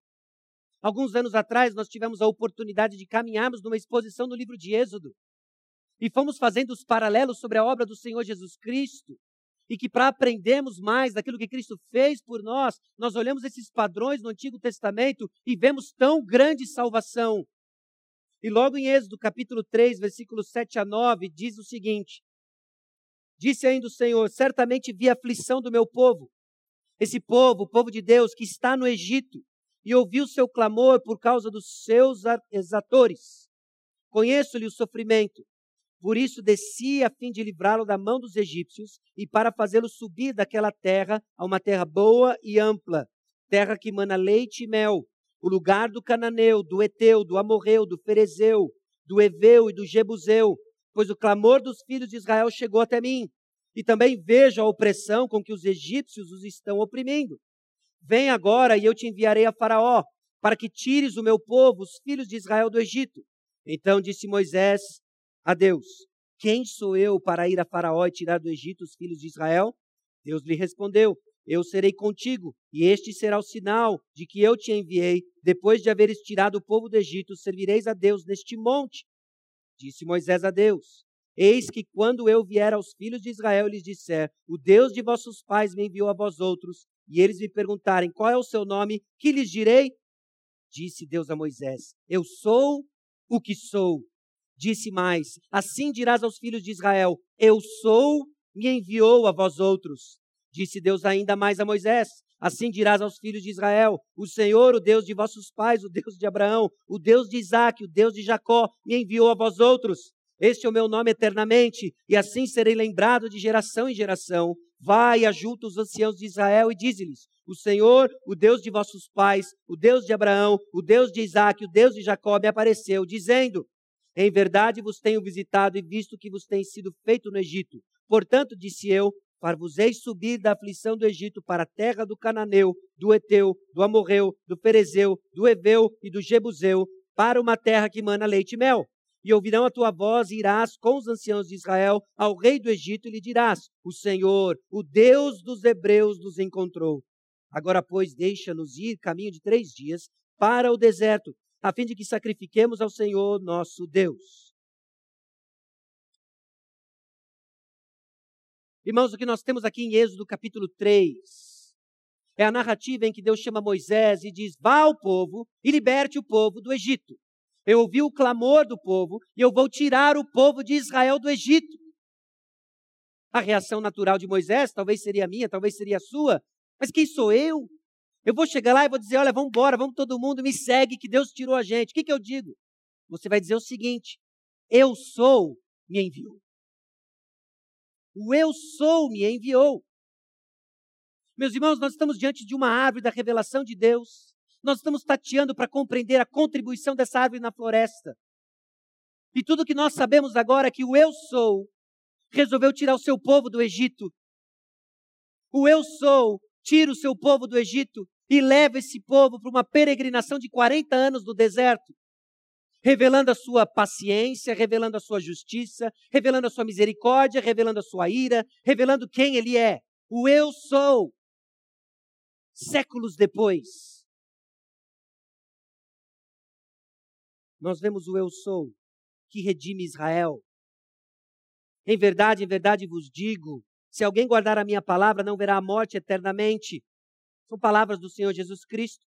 Alguns anos atrás nós tivemos a oportunidade de caminharmos numa exposição no livro de Êxodo e fomos fazendo os paralelos sobre a obra do Senhor Jesus Cristo, e que para aprendermos mais daquilo que Cristo fez por nós, nós olhamos esses padrões no Antigo Testamento e vemos tão grande salvação. E logo em Êxodo capítulo 3, versículos 7 a 9, diz o seguinte: Disse ainda o Senhor: Certamente vi a aflição do meu povo, esse povo, o povo de Deus, que está no Egito, e ouvi o seu clamor por causa dos seus exatores. Conheço-lhe o sofrimento. Por isso desci a fim de livrá-lo da mão dos egípcios e para fazê-lo subir daquela terra a uma terra boa e ampla, terra que mana leite e mel, o lugar do cananeu, do eteu, do amorreu, do ferezeu, do eveu e do jebuseu, pois o clamor dos filhos de Israel chegou até mim. E também vejo a opressão com que os egípcios os estão oprimindo. Vem agora e eu te enviarei a Faraó, para que tires o meu povo, os filhos de Israel, do Egito. Então disse Moisés a Deus: Quem sou eu para ir a Faraó e tirar do Egito os filhos de Israel? Deus lhe respondeu: Eu serei contigo, e este será o sinal de que eu te enviei. Depois de haveres tirado o povo do Egito, servireis a Deus neste monte. Disse Moisés a Deus: Eis que quando eu vier aos filhos de Israel e lhes disser: O Deus de vossos pais me enviou a vós outros, e eles me perguntarem qual é o seu nome, que lhes direi? Disse Deus a Moisés: Eu sou o que sou. Disse mais: Assim dirás aos filhos de Israel: Eu sou, me enviou a vós outros. Disse Deus ainda mais a Moisés: Assim dirás aos filhos de Israel: O Senhor, o Deus de vossos pais, o Deus de Abraão, o Deus de Isaque, o Deus de Jacó, me enviou a vós outros. Este é o meu nome eternamente, e assim serei lembrado de geração em geração. Vai, ajunta os anciãos de Israel e dize-lhes: O Senhor, o Deus de vossos pais, o Deus de Abraão, o Deus de Isaque, o Deus de Jacó, me apareceu, dizendo: em verdade vos tenho visitado e visto que vos tem sido feito no Egito. Portanto, disse eu, far-vos-ei subir da aflição do Egito para a terra do Cananeu, do Eteu, do Amorreu, do Perezeu, do Eveu e do Jebuseu, para uma terra que mana leite e mel. E ouvirão a tua voz e irás com os anciãos de Israel ao rei do Egito e lhe dirás: O Senhor, o Deus dos Hebreus, nos encontrou. Agora, pois, deixa-nos ir caminho de três dias para o deserto, a fim de que sacrifiquemos ao Senhor nosso Deus. Irmãos, o que nós temos aqui em Êxodo capítulo 3 é a narrativa em que Deus chama Moisés e diz: Vá ao povo e liberte o povo do Egito. Eu ouvi o clamor do povo e eu vou tirar o povo de Israel do Egito. A reação natural de Moisés talvez seria a minha, talvez seria a sua, mas quem sou eu? Eu vou chegar lá e vou dizer: olha, vamos embora, vamos todo mundo, me segue, que Deus tirou a gente. O que, que eu digo? Você vai dizer o seguinte: eu sou, me enviou. O eu sou me enviou. Meus irmãos, nós estamos diante de uma árvore da revelação de Deus. Nós estamos tateando para compreender a contribuição dessa árvore na floresta. E tudo que nós sabemos agora é que o eu sou resolveu tirar o seu povo do Egito O eu sou tira o seu povo do Egito e leva esse povo para uma peregrinação de 40 anos no deserto, revelando a sua paciência, revelando a sua justiça, revelando a sua misericórdia, revelando a sua ira, revelando quem ele é. O eu sou. Séculos depois, nós vemos o eu sou que redime Israel. Em verdade, em verdade vos digo, se alguém guardar a minha palavra, não verá a morte eternamente. São palavras do Senhor Jesus Cristo.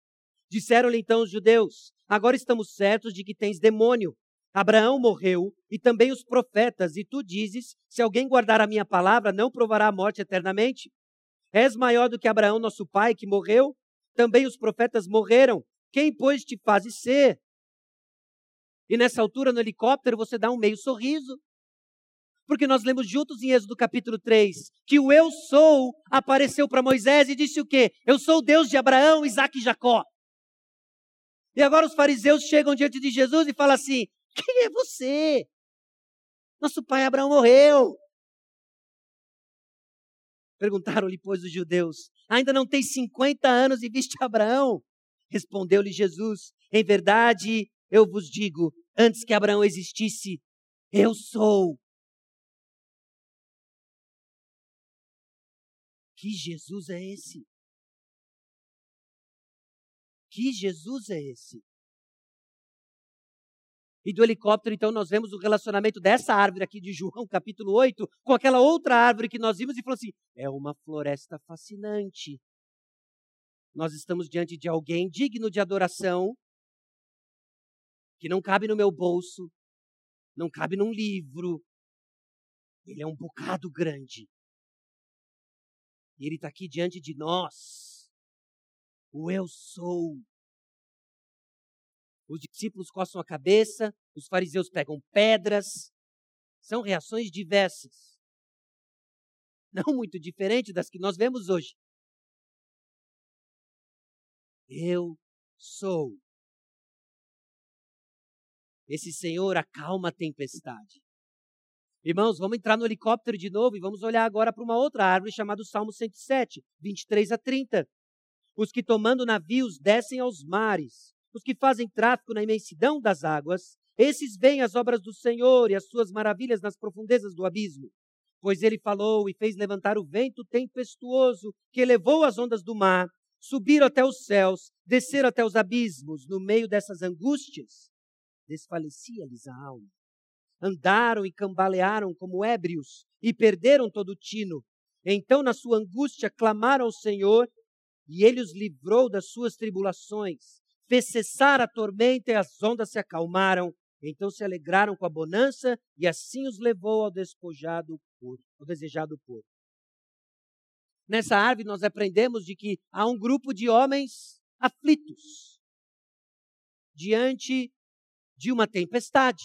Disseram-lhe então os judeus: Agora estamos certos de que tens demônio. Abraão morreu e também os profetas, e tu dizes: Se alguém guardar a minha palavra, não provará a morte eternamente. És maior do que Abraão, nosso pai, que morreu? Também os profetas morreram. Quem, pois, te fazes ser? E nessa altura, no helicóptero, você dá um meio sorriso. Porque nós lemos juntos em Êxodo capítulo 3 que o eu sou apareceu para Moisés e disse o quê? Eu sou o Deus de Abraão, Isaac e Jacó. E agora os fariseus chegam diante de Jesus e falam assim: Quem é você? Nosso pai Abraão morreu. Perguntaram-lhe, pois, os judeus: Ainda não tem 50 anos e viste Abraão? Respondeu-lhe Jesus: Em verdade, eu vos digo, antes que Abraão existisse, eu sou. Que Jesus é esse? Que Jesus é esse? E do helicóptero, então, nós vemos o relacionamento dessa árvore aqui de João, capítulo 8, com aquela outra árvore que nós vimos e falou assim: é uma floresta fascinante. Nós estamos diante de alguém digno de adoração, que não cabe no meu bolso, não cabe num livro. Ele é um bocado grande. E ele está aqui diante de nós. O eu sou. Os discípulos coçam a cabeça, os fariseus pegam pedras. São reações diversas. Não muito diferente das que nós vemos hoje. Eu sou. Esse Senhor acalma a tempestade. Irmãos, vamos entrar no helicóptero de novo e vamos olhar agora para uma outra árvore chamada Salmo 107, 23 a 30. Os que tomando navios descem aos mares, os que fazem tráfico na imensidão das águas, esses veem as obras do Senhor e as suas maravilhas nas profundezas do abismo. Pois ele falou e fez levantar o vento tempestuoso que elevou as ondas do mar, subiram até os céus, desceram até os abismos. No meio dessas angústias, desfalecia-lhes a alma. Andaram e cambalearam como ébrios e perderam todo o tino. Então, na sua angústia, clamaram ao Senhor e ele os livrou das suas tribulações. Fez cessar a tormenta e as ondas se acalmaram. Então se alegraram com a bonança e assim os levou ao despojado porto, ao desejado porto. Nessa árvore nós aprendemos de que há um grupo de homens aflitos diante de uma tempestade.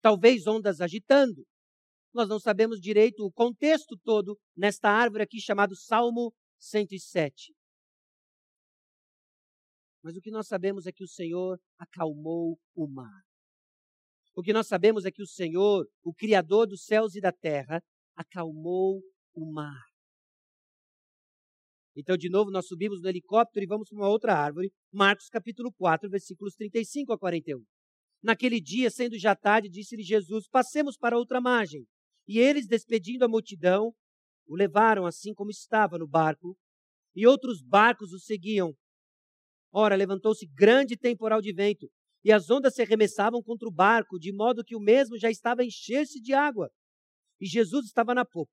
Talvez ondas agitando. Nós não sabemos direito o contexto todo nesta árvore aqui chamado Salmo 107. Mas o que nós sabemos é que o Senhor acalmou o mar. O que nós sabemos é que o Senhor, o Criador dos céus e da terra, acalmou o mar. Então, de novo, nós subimos no helicóptero e vamos para uma outra árvore, Marcos capítulo 4, versículos 35 a 41. Naquele dia, sendo já tarde, disse-lhe Jesus: Passemos para outra margem. E eles, despedindo a multidão, o levaram assim como estava no barco, e outros barcos o seguiam. Ora, levantou-se grande temporal de vento, e as ondas se arremessavam contra o barco, de modo que o mesmo já estava a encher-se de água. E Jesus estava na popa,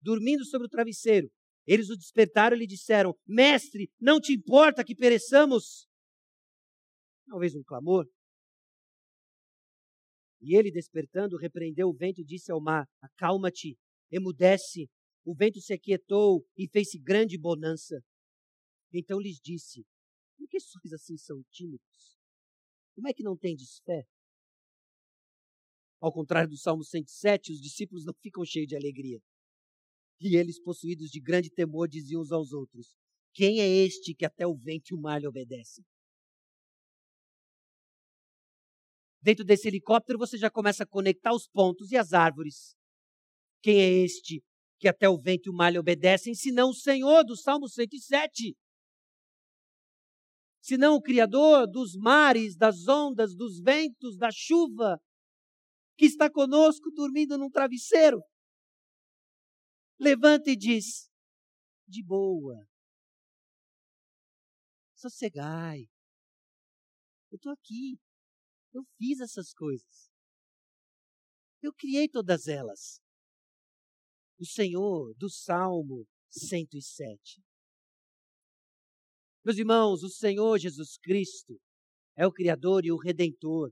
dormindo sobre o travesseiro. Eles o despertaram e lhe disseram: Mestre, não te importa que pereçamos? Talvez um clamor. E ele, despertando, repreendeu o vento e disse ao mar: Acalma-te, emudece. O vento se aquietou e fez-se grande bonança. Então lhes disse: Por que sois assim são tímidos? Como é que não tendes fé? Ao contrário do Salmo 107, os discípulos não ficam cheios de alegria. E eles, possuídos de grande temor, diziam uns aos outros: Quem é este que até o vento e o mar lhe obedecem? Dentro desse helicóptero você já começa a conectar os pontos e as árvores. Quem é este que até o vento e o mar lhe obedecem, senão o Senhor, do Salmo 107. Senão o Criador dos mares, das ondas, dos ventos, da chuva, que está conosco dormindo num travesseiro. Levanta e diz: de boa, sossegai, eu estou aqui, eu fiz essas coisas, eu criei todas elas. O Senhor do Salmo 107. Meus irmãos, o Senhor Jesus Cristo é o Criador e o Redentor.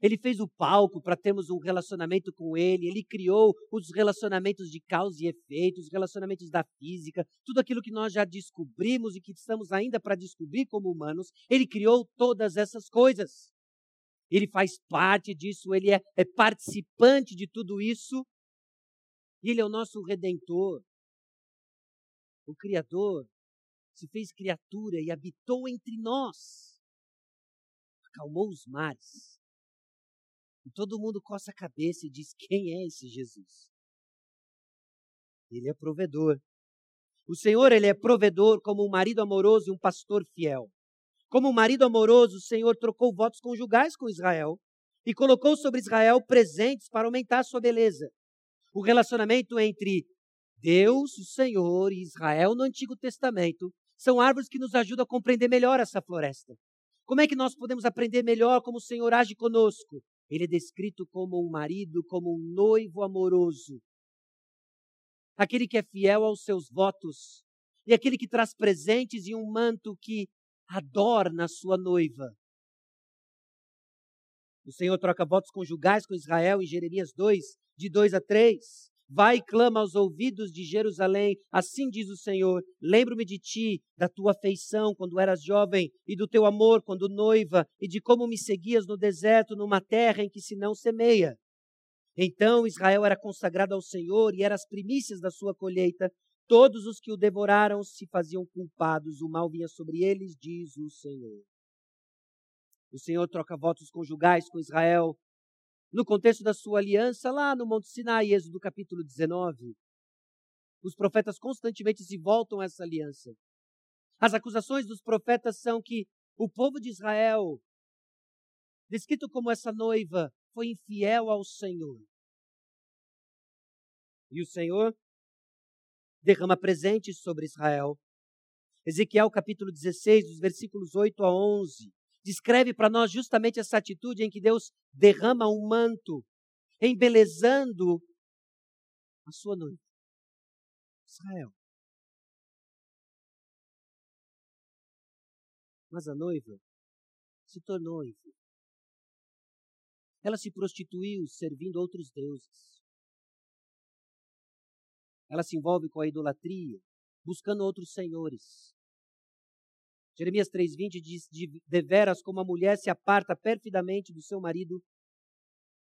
Ele fez o palco para termos um relacionamento com Ele. Ele criou os relacionamentos de causa e efeito, os relacionamentos da física, tudo aquilo que nós já descobrimos e que estamos ainda para descobrir como humanos. Ele criou todas essas coisas. Ele faz parte disso, ele é, é participante de tudo isso. Ele é o nosso redentor. O Criador se fez criatura e habitou entre nós. Acalmou os mares e todo mundo coça a cabeça e diz: quem é esse Jesus? Ele é provedor. O Senhor, ele é provedor como um marido amoroso e um pastor fiel. Como um marido amoroso, o Senhor trocou votos conjugais com Israel e colocou sobre Israel presentes para aumentar a sua beleza. O relacionamento entre Deus, o Senhor e Israel no Antigo Testamento são árvores que nos ajudam a compreender melhor essa floresta. Como é que nós podemos aprender melhor como o Senhor age conosco? Ele é descrito como um marido, como um noivo amoroso. Aquele que é fiel aos seus votos. E aquele que traz presentes e um manto que adorna a sua noiva. O Senhor troca votos conjugais com Israel em Jeremias 2, de 2 a 3. Vai e clama aos ouvidos de Jerusalém, assim diz o Senhor: Lembro-me de ti, da tua afeição quando eras jovem, e do teu amor quando noiva, e de como me seguias no deserto, numa terra em que se não semeia. Então Israel era consagrado ao Senhor e era as primícias da sua colheita. Todos os que o devoraram se faziam culpados, o mal vinha sobre eles, diz o Senhor. O Senhor troca votos conjugais com Israel, no contexto da sua aliança lá no Monte Sinai, Êxodo capítulo 19. Os profetas constantemente se voltam a essa aliança. As acusações dos profetas são que o povo de Israel, descrito como essa noiva, foi infiel ao Senhor. E o Senhor derrama presentes sobre Israel. Ezequiel capítulo 16, dos versículos 8 a 11 descreve para nós justamente essa atitude em que Deus derrama um manto, embelezando a sua noiva, Israel. Mas a noiva se tornou enfim. Ela se prostituiu servindo outros deuses. Ela se envolve com a idolatria, buscando outros senhores. Jeremias 3,20 diz: de, Deveras, como a mulher se aparta perfidamente do seu marido,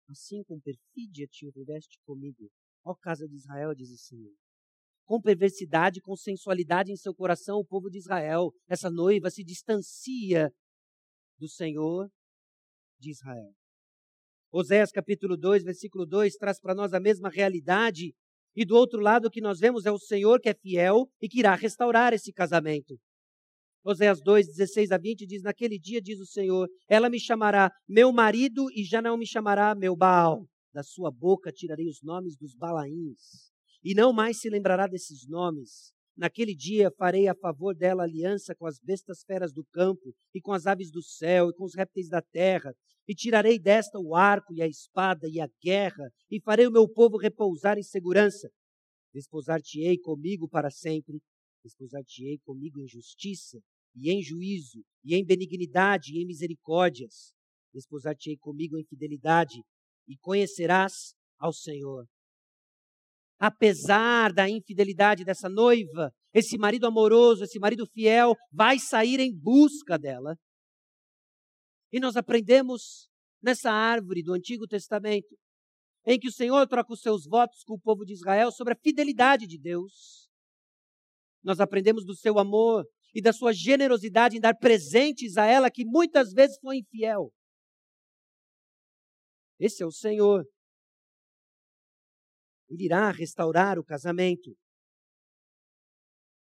assim com perfídia te reveste comigo. Ó casa de Israel, diz o Senhor. Com perversidade, com sensualidade em seu coração, o povo de Israel, essa noiva, se distancia do Senhor de Israel. Oséias capítulo 2, versículo 2 traz para nós a mesma realidade. E do outro lado, o que nós vemos é o Senhor que é fiel e que irá restaurar esse casamento. Oséias 2, 16 a 20 diz: Naquele dia, diz o Senhor, ela me chamará meu marido e já não me chamará meu Baal. Da sua boca tirarei os nomes dos Balaíns, e não mais se lembrará desses nomes. Naquele dia farei a favor dela aliança com as bestas feras do campo, e com as aves do céu, e com os répteis da terra, e tirarei desta o arco, e a espada, e a guerra, e farei o meu povo repousar em segurança. Desposar-te-ei comigo para sempre, desposar-te-ei comigo em justiça, e em juízo, e em benignidade, e em misericórdias. Desposar-te-ei comigo em fidelidade, e conhecerás ao Senhor. Apesar da infidelidade dessa noiva, esse marido amoroso, esse marido fiel, vai sair em busca dela. E nós aprendemos nessa árvore do Antigo Testamento, em que o Senhor troca os seus votos com o povo de Israel sobre a fidelidade de Deus. Nós aprendemos do seu amor, e da sua generosidade em dar presentes a ela que muitas vezes foi infiel. Esse é o Senhor. Ele irá restaurar o casamento.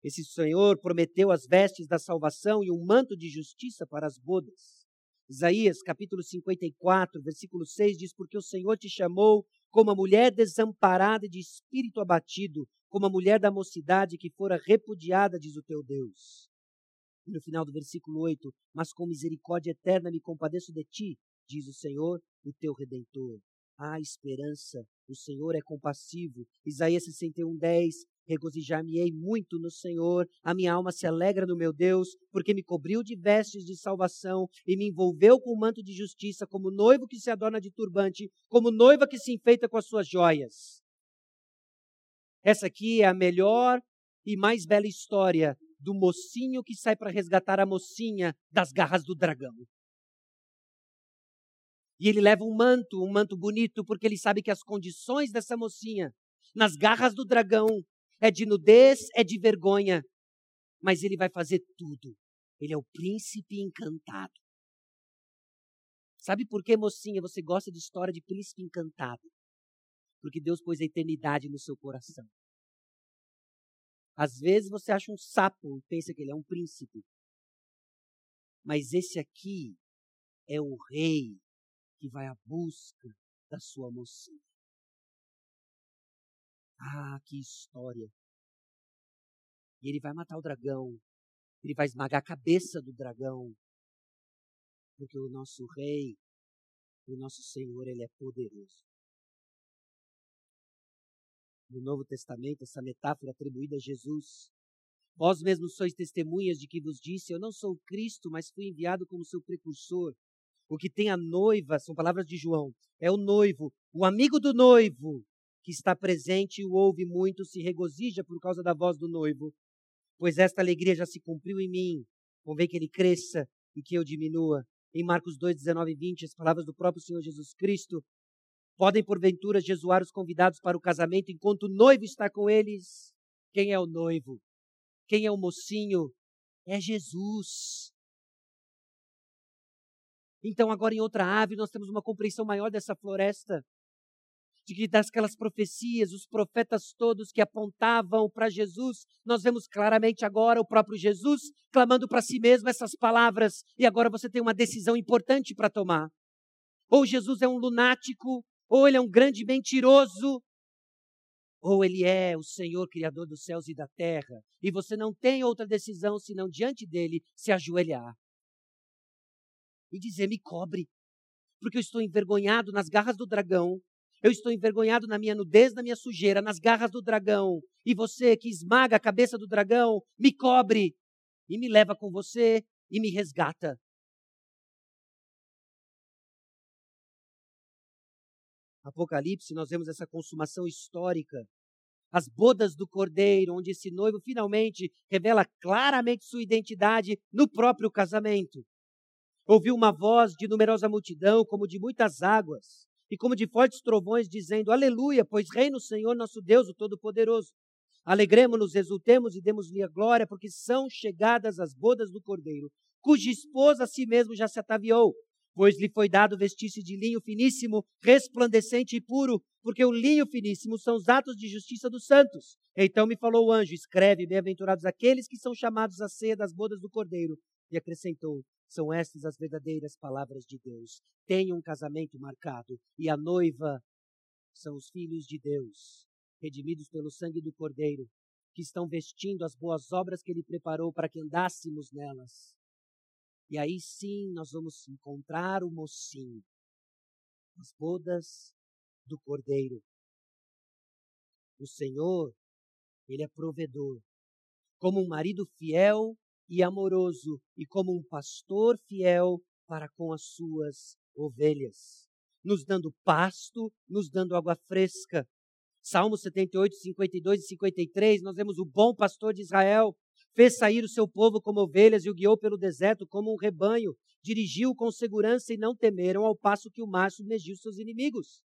Esse Senhor prometeu as vestes da salvação e um manto de justiça para as bodas. Isaías capítulo 54, versículo 6 diz: Porque o Senhor te chamou como a mulher desamparada e de espírito abatido, como a mulher da mocidade que fora repudiada, diz o teu Deus. E no final do versículo 8: Mas com misericórdia eterna me compadeço de ti, diz o Senhor, o teu redentor. Há esperança, o Senhor é compassivo. Isaías 61, 10. Regozijar-me-ei muito no Senhor, a minha alma se alegra no meu Deus, porque me cobriu de vestes de salvação e me envolveu com o manto de justiça, como noivo que se adorna de turbante, como noiva que se enfeita com as suas joias. Essa aqui é a melhor e mais bela história do mocinho que sai para resgatar a mocinha das garras do dragão. E ele leva um manto, um manto bonito, porque ele sabe que as condições dessa mocinha, nas garras do dragão, é de nudez, é de vergonha. Mas ele vai fazer tudo. Ele é o príncipe encantado. Sabe por que, mocinha, você gosta de história de príncipe encantado? Porque Deus pôs a eternidade no seu coração. Às vezes você acha um sapo e pensa que ele é um príncipe. Mas esse aqui é o rei que vai à busca da sua mocinha. Ah, que história! E ele vai matar o dragão. Ele vai esmagar a cabeça do dragão. Porque o nosso rei, o nosso Senhor, ele é poderoso. No Novo Testamento, essa metáfora atribuída a Jesus. Vós mesmos sois testemunhas de que vos disse: Eu não sou Cristo, mas fui enviado como seu precursor. O que tem a noiva, são palavras de João, é o noivo, o amigo do noivo, que está presente e o ouve muito, se regozija por causa da voz do noivo. Pois esta alegria já se cumpriu em mim. Convém que ele cresça e que eu diminua. Em Marcos 2, 19 e 20, as palavras do próprio Senhor Jesus Cristo. Podem, porventura, jesuar os convidados para o casamento enquanto o noivo está com eles? Quem é o noivo? Quem é o mocinho? É Jesus. Então, agora em outra ave, nós temos uma compreensão maior dessa floresta, de que daquelas profecias, os profetas todos que apontavam para Jesus, nós vemos claramente agora o próprio Jesus clamando para si mesmo essas palavras, e agora você tem uma decisão importante para tomar. Ou Jesus é um lunático, ou ele é um grande mentiroso, ou ele é o Senhor Criador dos céus e da terra, e você não tem outra decisão senão diante dele se ajoelhar e dizer: me cobre, porque eu estou envergonhado nas garras do dragão. Eu estou envergonhado na minha nudez, na minha sujeira, nas garras do dragão. E você que esmaga a cabeça do dragão, me cobre e me leva com você e me resgata. Apocalipse, nós vemos essa consumação histórica. As bodas do cordeiro, onde esse noivo finalmente revela claramente sua identidade no próprio casamento. Ouviu uma voz de numerosa multidão, como de muitas águas, e como de fortes trovões, dizendo: Aleluia, pois reina o Senhor nosso Deus, o Todo-Poderoso. Alegremos-nos, exultemos e demos-lhe a glória, porque são chegadas as bodas do Cordeiro, cuja esposa a si mesmo já se ataviou, pois lhe foi dado vestir-se de linho finíssimo, resplandecente e puro, porque o linho finíssimo são os atos de justiça dos santos. Então me falou o anjo: escreve, bem-aventurados aqueles que são chamados à ceia das bodas do Cordeiro. E acrescentou: são estas as verdadeiras palavras de Deus. Tenha um casamento marcado e a noiva são os filhos de Deus, redimidos pelo sangue do Cordeiro, que estão vestindo as boas obras que ele preparou para que andássemos nelas. E aí sim nós vamos encontrar o mocinho, as bodas do Cordeiro. O Senhor, Ele é provedor. Como um marido fiel, e amoroso e como um pastor fiel para com as suas ovelhas, nos dando pasto, nos dando água fresca. Salmo 78, 52 e 53, nós vemos o bom pastor de Israel, fez sair o seu povo como ovelhas e o guiou pelo deserto como um rebanho, dirigiu com segurança e não temeram, ao passo que o mar submergiu seus inimigos.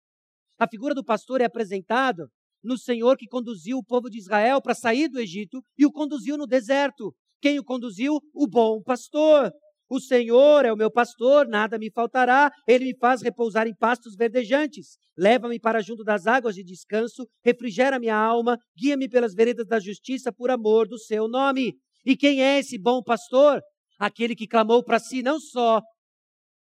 A figura do pastor é apresentada no Senhor que conduziu o povo de Israel para sair do Egito e o conduziu no deserto. Quem o conduziu? O bom pastor. O Senhor é o meu pastor, nada me faltará. Ele me faz repousar em pastos verdejantes. Leva-me para junto das águas de descanso, refrigera minha alma, guia-me pelas veredas da justiça por amor do seu nome. E quem é esse bom pastor? Aquele que clamou para si não só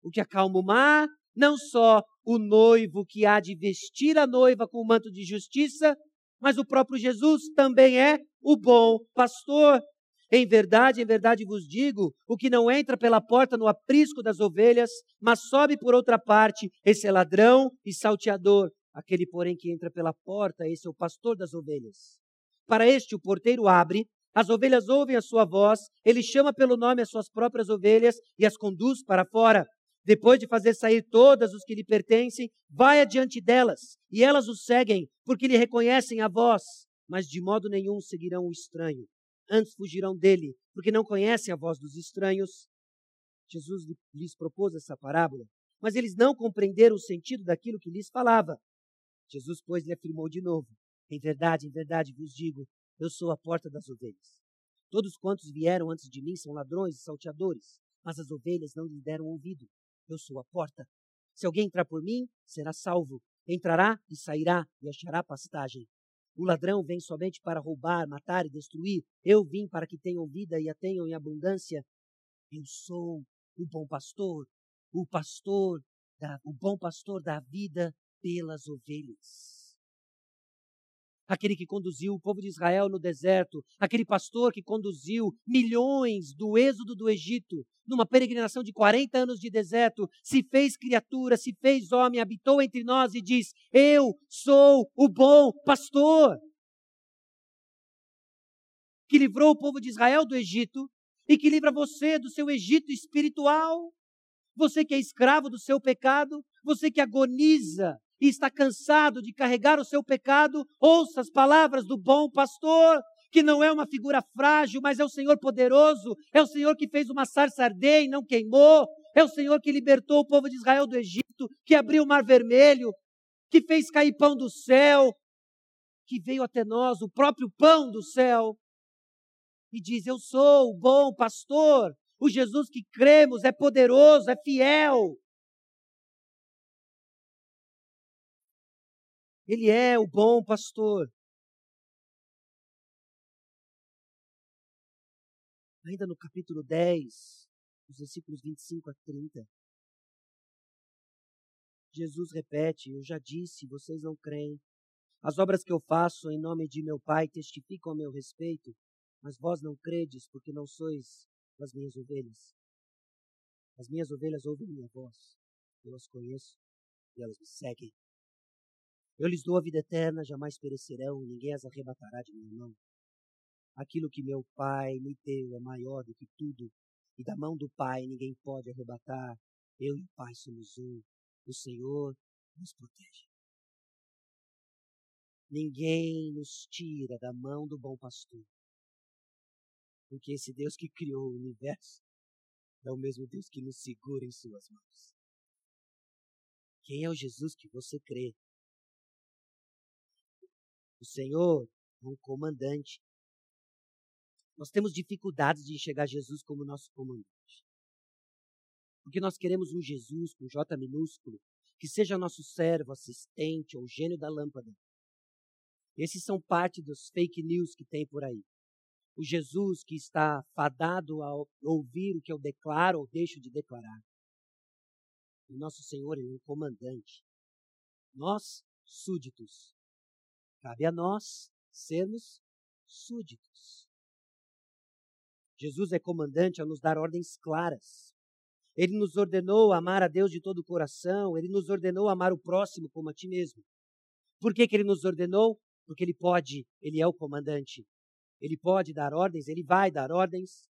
o que acalma o mar, não só o noivo que há de vestir a noiva com o manto de justiça, mas o próprio Jesus também é o bom pastor. Em verdade, em verdade vos digo: o que não entra pela porta no aprisco das ovelhas, mas sobe por outra parte, esse é ladrão e salteador. Aquele, porém, que entra pela porta, esse é o pastor das ovelhas. Para este, o porteiro abre, as ovelhas ouvem a sua voz, ele chama pelo nome as suas próprias ovelhas e as conduz para fora. Depois de fazer sair todas os que lhe pertencem, vai adiante delas, e elas o seguem, porque lhe reconhecem a voz, mas de modo nenhum seguirão o estranho. Antes fugirão dele, porque não conhecem a voz dos estranhos. Jesus lhes propôs essa parábola, mas eles não compreenderam o sentido daquilo que lhes falava. Jesus, pois, lhe afirmou de novo: Em verdade, em verdade vos digo, eu sou a porta das ovelhas. Todos quantos vieram antes de mim são ladrões e salteadores, mas as ovelhas não lhe deram ouvido. Eu sou a porta. Se alguém entrar por mim, será salvo. Entrará e sairá e achará pastagem. O ladrão vem somente para roubar, matar e destruir. Eu vim para que tenham vida e a tenham em abundância. Eu sou o bom pastor, o pastor, da, o bom pastor da vida pelas ovelhas aquele que conduziu o povo de Israel no deserto, aquele pastor que conduziu milhões do êxodo do Egito, numa peregrinação de 40 anos de deserto, se fez criatura, se fez homem, habitou entre nós e diz: Eu sou o bom pastor. Que livrou o povo de Israel do Egito e que livra você do seu Egito espiritual. Você que é escravo do seu pecado, você que agoniza e está cansado de carregar o seu pecado, ouça as palavras do bom pastor, que não é uma figura frágil, mas é o Senhor poderoso, é o Senhor que fez uma sarça arder e não queimou, é o Senhor que libertou o povo de Israel do Egito, que abriu o mar vermelho, que fez cair pão do céu, que veio até nós, o próprio pão do céu, e diz: Eu sou o bom pastor, o Jesus que cremos é poderoso, é fiel, Ele é o bom pastor. Ainda no capítulo 10, os versículos 25 a 30. Jesus repete: Eu já disse, vocês não creem. As obras que eu faço em nome de meu Pai testificam a meu respeito, mas vós não credes, porque não sois das minhas ovelhas. As minhas ovelhas ouvem minha voz, eu as conheço e elas me seguem. Eu lhes dou a vida eterna, jamais perecerão, ninguém as arrebatará de minha mão. Aquilo que meu Pai me deu é maior do que tudo, e da mão do Pai ninguém pode arrebatar. Eu e o Pai somos um. O Senhor nos protege. Ninguém nos tira da mão do bom pastor. Porque esse Deus que criou o universo é o mesmo Deus que nos segura em suas mãos. Quem é o Jesus que você crê? O Senhor é um comandante. Nós temos dificuldades de enxergar Jesus como nosso comandante. Porque nós queremos um Jesus com J minúsculo, que seja nosso servo, assistente ou gênio da lâmpada. Esses são parte dos fake news que tem por aí. O Jesus que está fadado a ouvir o que eu declaro ou deixo de declarar. O nosso Senhor é um comandante. Nós, súditos, Cabe a nós sermos súditos. Jesus é comandante ao nos dar ordens claras. Ele nos ordenou amar a Deus de todo o coração, ele nos ordenou amar o próximo como a ti mesmo. Por que, que ele nos ordenou? Porque ele pode, ele é o comandante. Ele pode dar ordens, ele vai dar ordens.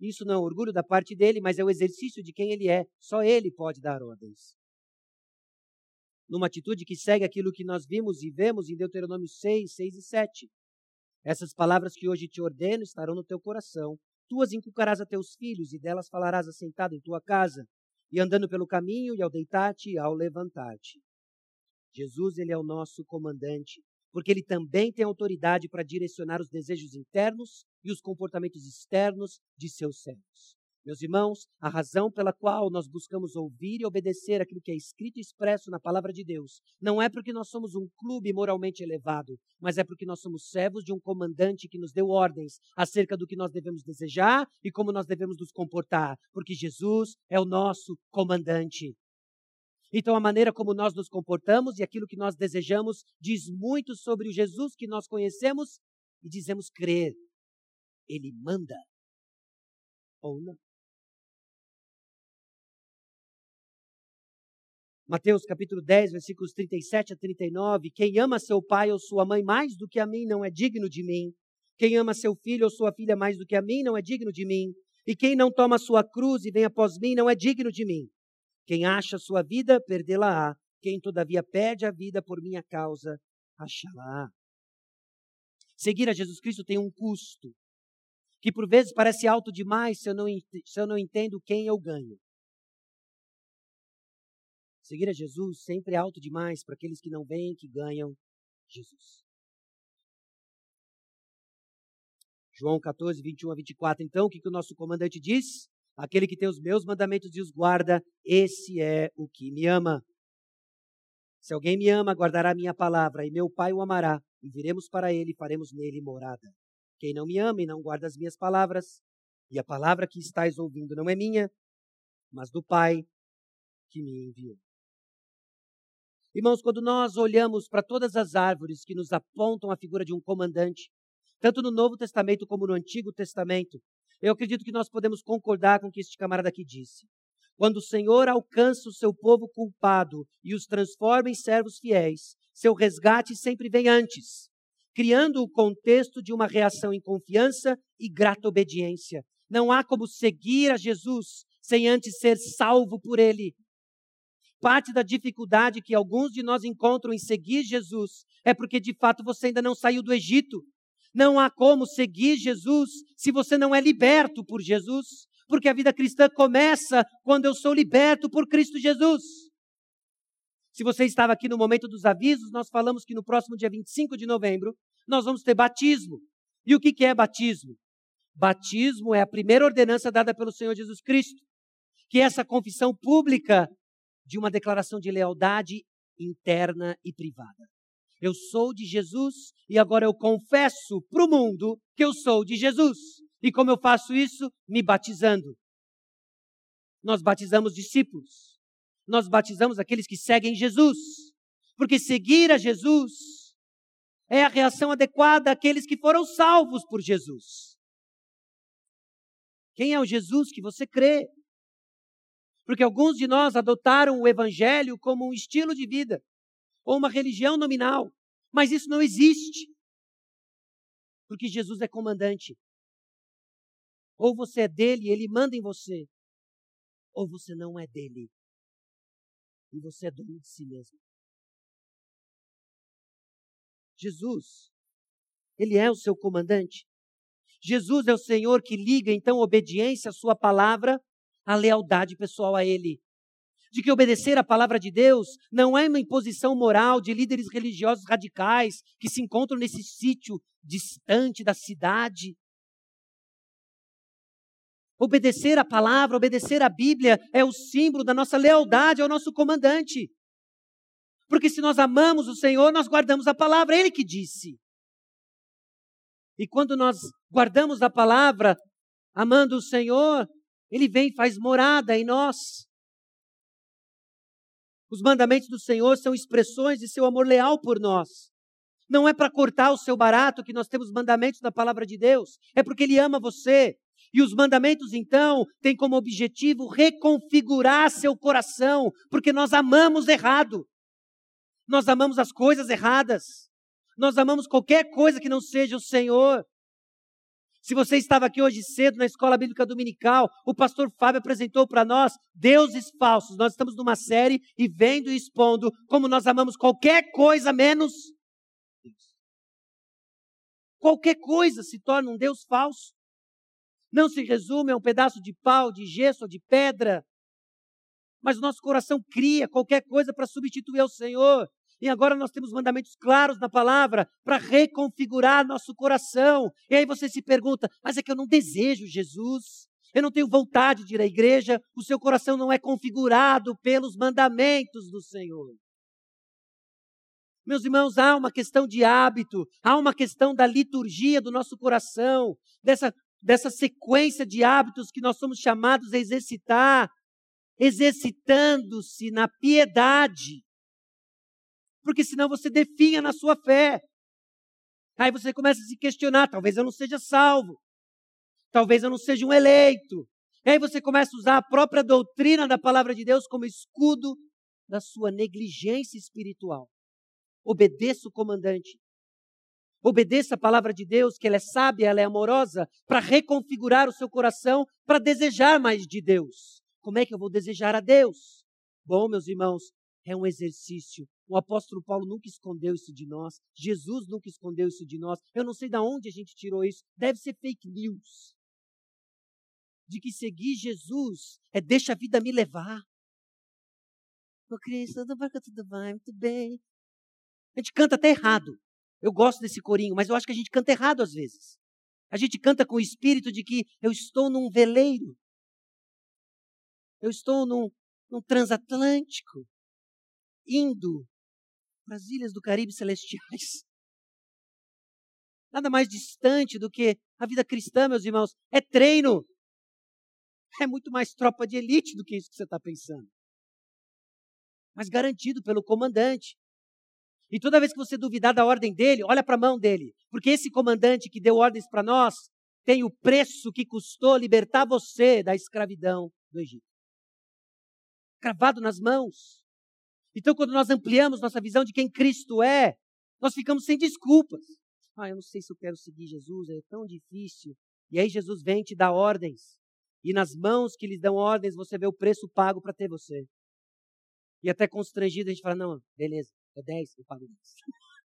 Isso não é orgulho da parte dele, mas é o exercício de quem ele é. Só ele pode dar ordens numa atitude que segue aquilo que nós vimos e vemos em Deuteronômio 6, 6 e 7. Essas palavras que hoje te ordeno estarão no teu coração. Tu as inculcarás a teus filhos, e delas falarás assentado em tua casa, e andando pelo caminho, e ao deitar-te e ao levantar-te. Jesus, ele é o nosso comandante, porque ele também tem autoridade para direcionar os desejos internos e os comportamentos externos de seus servos. Meus irmãos, a razão pela qual nós buscamos ouvir e obedecer aquilo que é escrito e expresso na palavra de Deus não é porque nós somos um clube moralmente elevado, mas é porque nós somos servos de um comandante que nos deu ordens acerca do que nós devemos desejar e como nós devemos nos comportar, porque Jesus é o nosso comandante. Então, a maneira como nós nos comportamos e aquilo que nós desejamos diz muito sobre o Jesus que nós conhecemos e dizemos crer. Ele manda ou não. Mateus capítulo 10, versículos 37 a 39. Quem ama seu pai ou sua mãe mais do que a mim não é digno de mim. Quem ama seu filho ou sua filha mais do que a mim não é digno de mim. E quem não toma sua cruz e vem após mim não é digno de mim. Quem acha sua vida, perdê-la-á. Quem todavia perde a vida por minha causa, achá-la. Seguir a Jesus Cristo tem um custo, que por vezes parece alto demais se eu não, se eu não entendo quem eu ganho. Seguir a Jesus sempre é alto demais para aqueles que não veem que ganham Jesus. João 14, 21 a 24. Então, o que, que o nosso comandante diz? Aquele que tem os meus mandamentos e os guarda, esse é o que me ama. Se alguém me ama, guardará minha palavra, e meu Pai o amará, e viremos para ele e faremos nele morada. Quem não me ama e não guarda as minhas palavras, e a palavra que estáis ouvindo não é minha, mas do Pai que me enviou. Irmãos, quando nós olhamos para todas as árvores que nos apontam a figura de um comandante, tanto no Novo Testamento como no Antigo Testamento, eu acredito que nós podemos concordar com o que este camarada aqui disse. Quando o Senhor alcança o seu povo culpado e os transforma em servos fiéis, seu resgate sempre vem antes, criando o contexto de uma reação em confiança e grata obediência. Não há como seguir a Jesus sem antes ser salvo por ele. Parte da dificuldade que alguns de nós encontram em seguir Jesus é porque de fato você ainda não saiu do Egito. Não há como seguir Jesus se você não é liberto por Jesus, porque a vida cristã começa quando eu sou liberto por Cristo Jesus. Se você estava aqui no momento dos avisos, nós falamos que no próximo dia 25 de novembro nós vamos ter batismo. E o que é batismo? Batismo é a primeira ordenança dada pelo Senhor Jesus Cristo, que é essa confissão pública de uma declaração de lealdade interna e privada. Eu sou de Jesus e agora eu confesso para o mundo que eu sou de Jesus. E como eu faço isso? Me batizando. Nós batizamos discípulos. Nós batizamos aqueles que seguem Jesus. Porque seguir a Jesus é a reação adequada àqueles que foram salvos por Jesus. Quem é o Jesus que você crê? Porque alguns de nós adotaram o evangelho como um estilo de vida, ou uma religião nominal. Mas isso não existe. Porque Jesus é comandante. Ou você é dele, ele manda em você, ou você não é dele. E você é dono de si mesmo. Jesus, ele é o seu comandante. Jesus é o Senhor que liga então obediência à sua palavra a lealdade pessoal a Ele. De que obedecer à palavra de Deus não é uma imposição moral de líderes religiosos radicais que se encontram nesse sítio distante da cidade. Obedecer à palavra, obedecer à Bíblia é o símbolo da nossa lealdade ao nosso comandante. Porque se nós amamos o Senhor, nós guardamos a palavra, é Ele que disse. E quando nós guardamos a palavra, amando o Senhor, ele vem e faz morada em nós. Os mandamentos do Senhor são expressões de seu amor leal por nós. Não é para cortar o seu barato que nós temos mandamentos da palavra de Deus, é porque Ele ama você. E os mandamentos, então, têm como objetivo reconfigurar seu coração, porque nós amamos errado. Nós amamos as coisas erradas. Nós amamos qualquer coisa que não seja o Senhor. Se você estava aqui hoje cedo na escola bíblica dominical, o pastor Fábio apresentou para nós deuses falsos. Nós estamos numa série e vendo e expondo como nós amamos qualquer coisa menos Deus. Qualquer coisa se torna um Deus falso. Não se resume a um pedaço de pau, de gesso ou de pedra. Mas o nosso coração cria qualquer coisa para substituir o Senhor. E agora nós temos mandamentos claros na palavra para reconfigurar nosso coração. E aí você se pergunta: mas é que eu não desejo Jesus. eu não tenho vontade de ir à igreja, o seu coração não é configurado pelos mandamentos do Senhor. Meus irmãos, há uma questão de hábito, há uma questão da liturgia do nosso coração, dessa, dessa sequência de hábitos que nós somos chamados a exercitar, exercitando-se na piedade. Porque senão você definha na sua fé. Aí você começa a se questionar: talvez eu não seja salvo, talvez eu não seja um eleito. E aí você começa a usar a própria doutrina da palavra de Deus como escudo da sua negligência espiritual. Obedeça o comandante. Obedeça a palavra de Deus, que ela é sábia, ela é amorosa, para reconfigurar o seu coração, para desejar mais de Deus. Como é que eu vou desejar a Deus? Bom, meus irmãos, é um exercício. O apóstolo Paulo nunca escondeu isso de nós. Jesus nunca escondeu isso de nós. Eu não sei de onde a gente tirou isso. Deve ser fake news. De que seguir Jesus é deixa a vida me levar. Ô Cristo, tudo bem, muito bem. A gente canta até errado. Eu gosto desse corinho, mas eu acho que a gente canta errado às vezes. A gente canta com o espírito de que eu estou num veleiro. Eu estou num, num transatlântico, indo para as ilhas do Caribe celestiais. Nada mais distante do que a vida cristã, meus irmãos. É treino. É muito mais tropa de elite do que isso que você está pensando. Mas garantido pelo comandante. E toda vez que você duvidar da ordem dele, olha para a mão dele. Porque esse comandante que deu ordens para nós tem o preço que custou libertar você da escravidão do Egito. Cravado nas mãos. Então, quando nós ampliamos nossa visão de quem Cristo é, nós ficamos sem desculpas. Ah, eu não sei se eu quero seguir Jesus, é tão difícil. E aí Jesus vem te dar ordens. E nas mãos que lhes dão ordens, você vê o preço pago para ter você. E até constrangido, a gente fala, não, beleza, é 10, eu pago 10.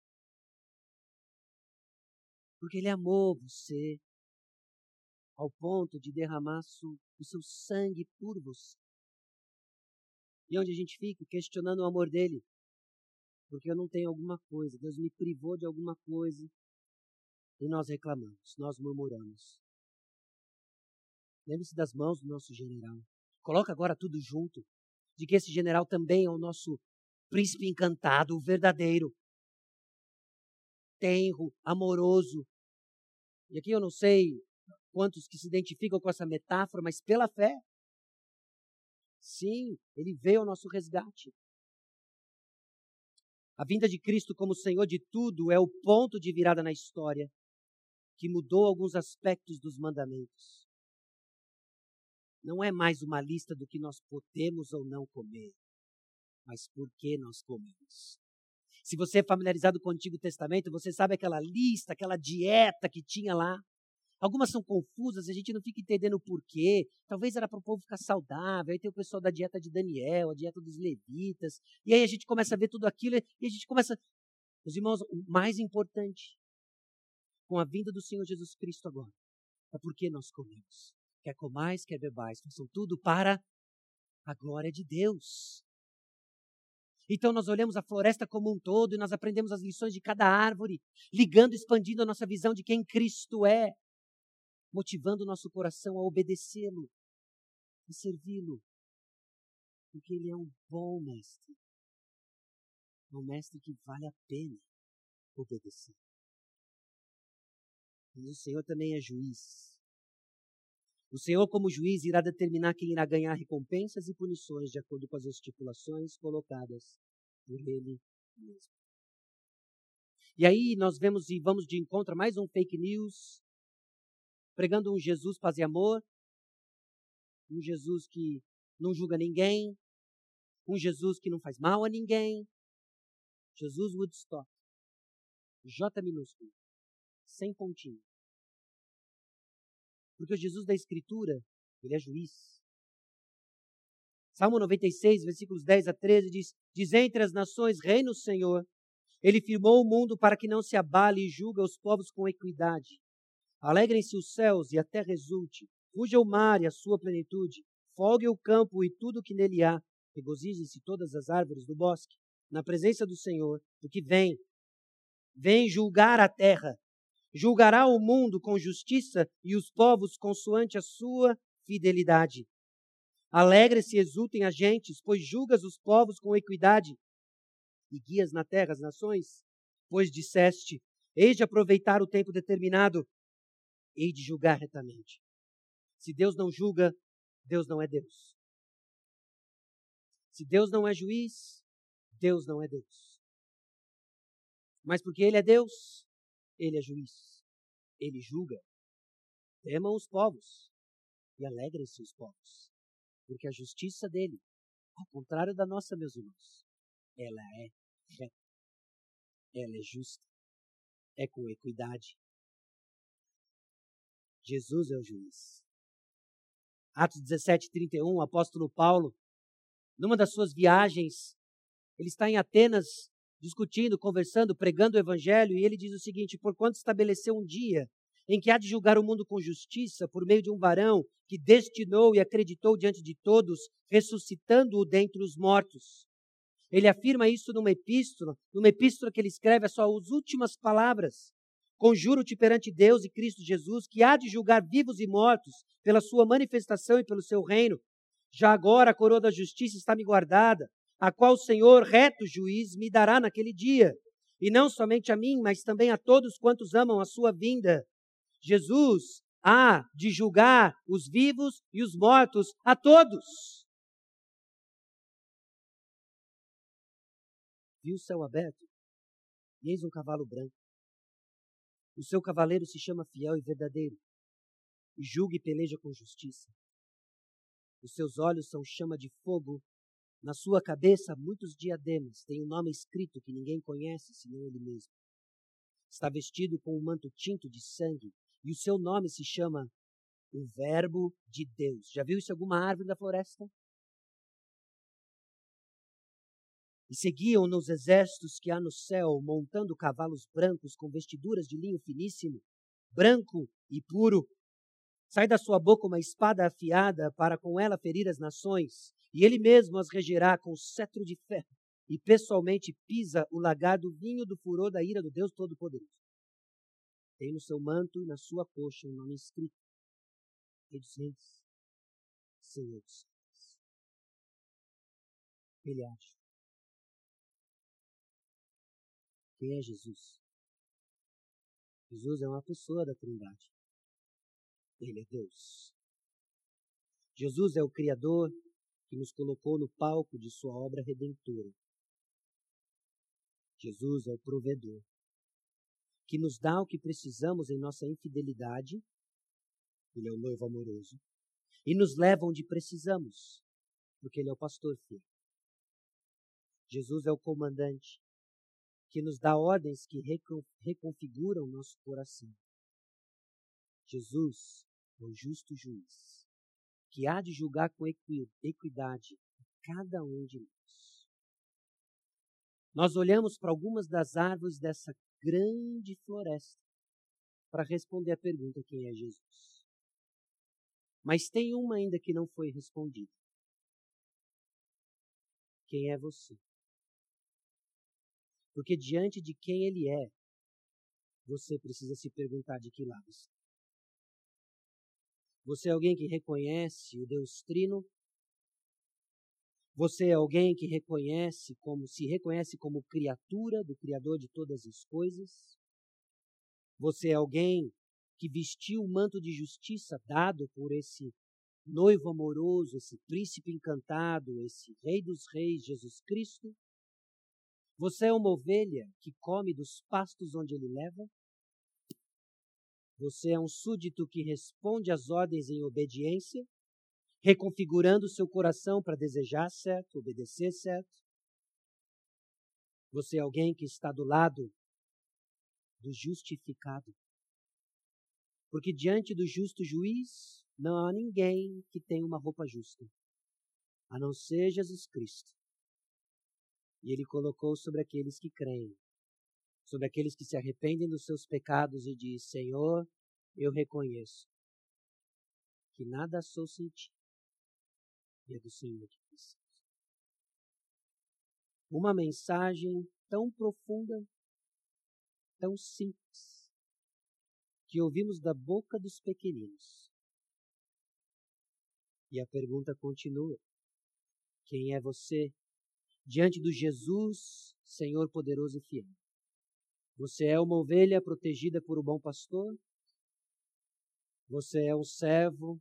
Porque ele amou você ao ponto de derramar o seu sangue por você. E onde a gente fica? Questionando o amor dele. Porque eu não tenho alguma coisa, Deus me privou de alguma coisa. E nós reclamamos, nós murmuramos. Lembre-se das mãos do nosso general. Coloca agora tudo junto. De que esse general também é o nosso príncipe encantado, o verdadeiro, tenro, amoroso. E aqui eu não sei quantos que se identificam com essa metáfora, mas pela fé, sim, ele veio ao nosso resgate. A vinda de Cristo como Senhor de tudo é o ponto de virada na história que mudou alguns aspectos dos mandamentos. Não é mais uma lista do que nós podemos ou não comer mas por que nós comemos? Se você é familiarizado com o Antigo Testamento, você sabe aquela lista, aquela dieta que tinha lá. Algumas são confusas, a gente não fica entendendo o porquê. Talvez era para o povo ficar saudável. Aí tem o pessoal da dieta de Daniel, a dieta dos levitas. E aí a gente começa a ver tudo aquilo e a gente começa. Meus irmãos, o mais importante, com a vinda do Senhor Jesus Cristo agora, é porque nós comemos. Quer comais, quer bebais, façam tudo para a glória de Deus. Então nós olhamos a floresta como um todo e nós aprendemos as lições de cada árvore, ligando, expandindo a nossa visão de quem Cristo é, motivando o nosso coração a obedecê-lo, a servi-lo, porque Ele é um bom mestre, um mestre que vale a pena obedecer. Mas o Senhor também é juiz. O Senhor, como juiz, irá determinar quem irá ganhar recompensas e punições de acordo com as estipulações colocadas por Ele mesmo. E aí nós vemos e vamos de encontro a mais um fake news, pregando um Jesus paz e amor, um Jesus que não julga ninguém, um Jesus que não faz mal a ninguém, Jesus Woodstock, J minúsculo, sem pontinho. Porque o Jesus da Escritura, ele é juiz. Salmo 96, versículos 10 a 13 diz: Diz entre as nações, reina o Senhor. Ele firmou o mundo para que não se abale e julga os povos com equidade. Alegrem-se os céus e a terra exulte. Fuja o mar e a sua plenitude. Folgue o campo e tudo o que nele há. Regozijem-se todas as árvores do bosque, na presença do Senhor, porque vem. Vem julgar a terra julgará o mundo com justiça e os povos consoante a sua fidelidade. Alegra-se e exultem as gentes, pois julgas os povos com equidade e guias na terra as nações, pois disseste: Hei de aproveitar o tempo determinado, hei de julgar retamente. Se Deus não julga, Deus não é Deus. Se Deus não é juiz, Deus não é Deus. Mas porque Ele é Deus, Ele é juiz. Ele julga. Temam os povos e alegrem-se os povos, porque a justiça dele, ao contrário da nossa, meus irmãos, ela é reta, ela é justa, é com equidade. Jesus é o juiz. Atos 17, 31, o apóstolo Paulo, numa das suas viagens, ele está em Atenas discutindo, conversando, pregando o evangelho, e ele diz o seguinte: Porquanto estabeleceu um dia em que há de julgar o mundo com justiça por meio de um varão que destinou e acreditou diante de todos, ressuscitando-o dentre os mortos. Ele afirma isso numa epístola, numa epístola que ele escreve é só as últimas palavras. Conjuro-te perante Deus e Cristo Jesus, que há de julgar vivos e mortos pela sua manifestação e pelo seu reino. Já agora a coroa da justiça está me guardada, a qual o Senhor, reto juiz, me dará naquele dia. E não somente a mim, mas também a todos quantos amam a sua vinda. Jesus há de julgar os vivos e os mortos a todos. Viu o céu aberto? E eis um cavalo branco. O seu cavaleiro se chama fiel e verdadeiro, e julga e peleja com justiça. Os seus olhos são chama de fogo, na sua cabeça muitos diademas, tem um nome escrito que ninguém conhece senão ele mesmo. Está vestido com um manto tinto de sangue, e o seu nome se chama o Verbo de Deus. Já viu isso em alguma árvore da floresta? E seguiam nos exércitos que há no céu, montando cavalos brancos com vestiduras de linho finíssimo, branco e puro. Sai da sua boca uma espada afiada para com ela ferir as nações, e ele mesmo as regerá com cetro de ferro, e pessoalmente pisa o lagar do vinho do furor da ira do Deus Todo-Poderoso. Tem no seu manto e na sua coxa um nome escrito: Rei dos Reis, Senhor dos Senhores. Ele acha. Quem é Jesus? Jesus é uma pessoa da Trindade. Ele é Deus. Jesus é o Criador que nos colocou no palco de sua obra redentora. Jesus é o provedor que nos dá o que precisamos em nossa infidelidade, ele é o noivo amoroso, e nos leva onde precisamos, porque ele é o pastor fiel. Jesus é o comandante, que nos dá ordens que reconfiguram nosso coração. Jesus é o justo juiz, que há de julgar com equidade cada um de nós. Nós olhamos para algumas das árvores dessa grande floresta para responder a pergunta: quem é Jesus? Mas tem uma ainda que não foi respondida. Quem é você? Porque diante de quem ele é, você precisa se perguntar de que lado está. Você é alguém que reconhece o Deus Trino você é alguém que reconhece como se reconhece como criatura do criador de todas as coisas? Você é alguém que vestiu o manto de justiça dado por esse noivo amoroso, esse príncipe encantado, esse rei dos reis, Jesus Cristo? Você é uma ovelha que come dos pastos onde ele leva? Você é um súdito que responde às ordens em obediência? reconfigurando seu coração para desejar certo, obedecer certo. Você é alguém que está do lado do justificado. Porque diante do justo juiz não há ninguém que tenha uma roupa justa, a não ser Jesus Cristo. E ele colocou sobre aqueles que creem, sobre aqueles que se arrependem dos seus pecados e diz: Senhor, eu reconheço que nada sou sem ti. E é do Senhor que precisamos. Uma mensagem tão profunda, tão simples, que ouvimos da boca dos pequeninos, E a pergunta continua: Quem é você diante do Jesus, Senhor poderoso e fiel? Você é uma ovelha protegida por um bom pastor? Você é um servo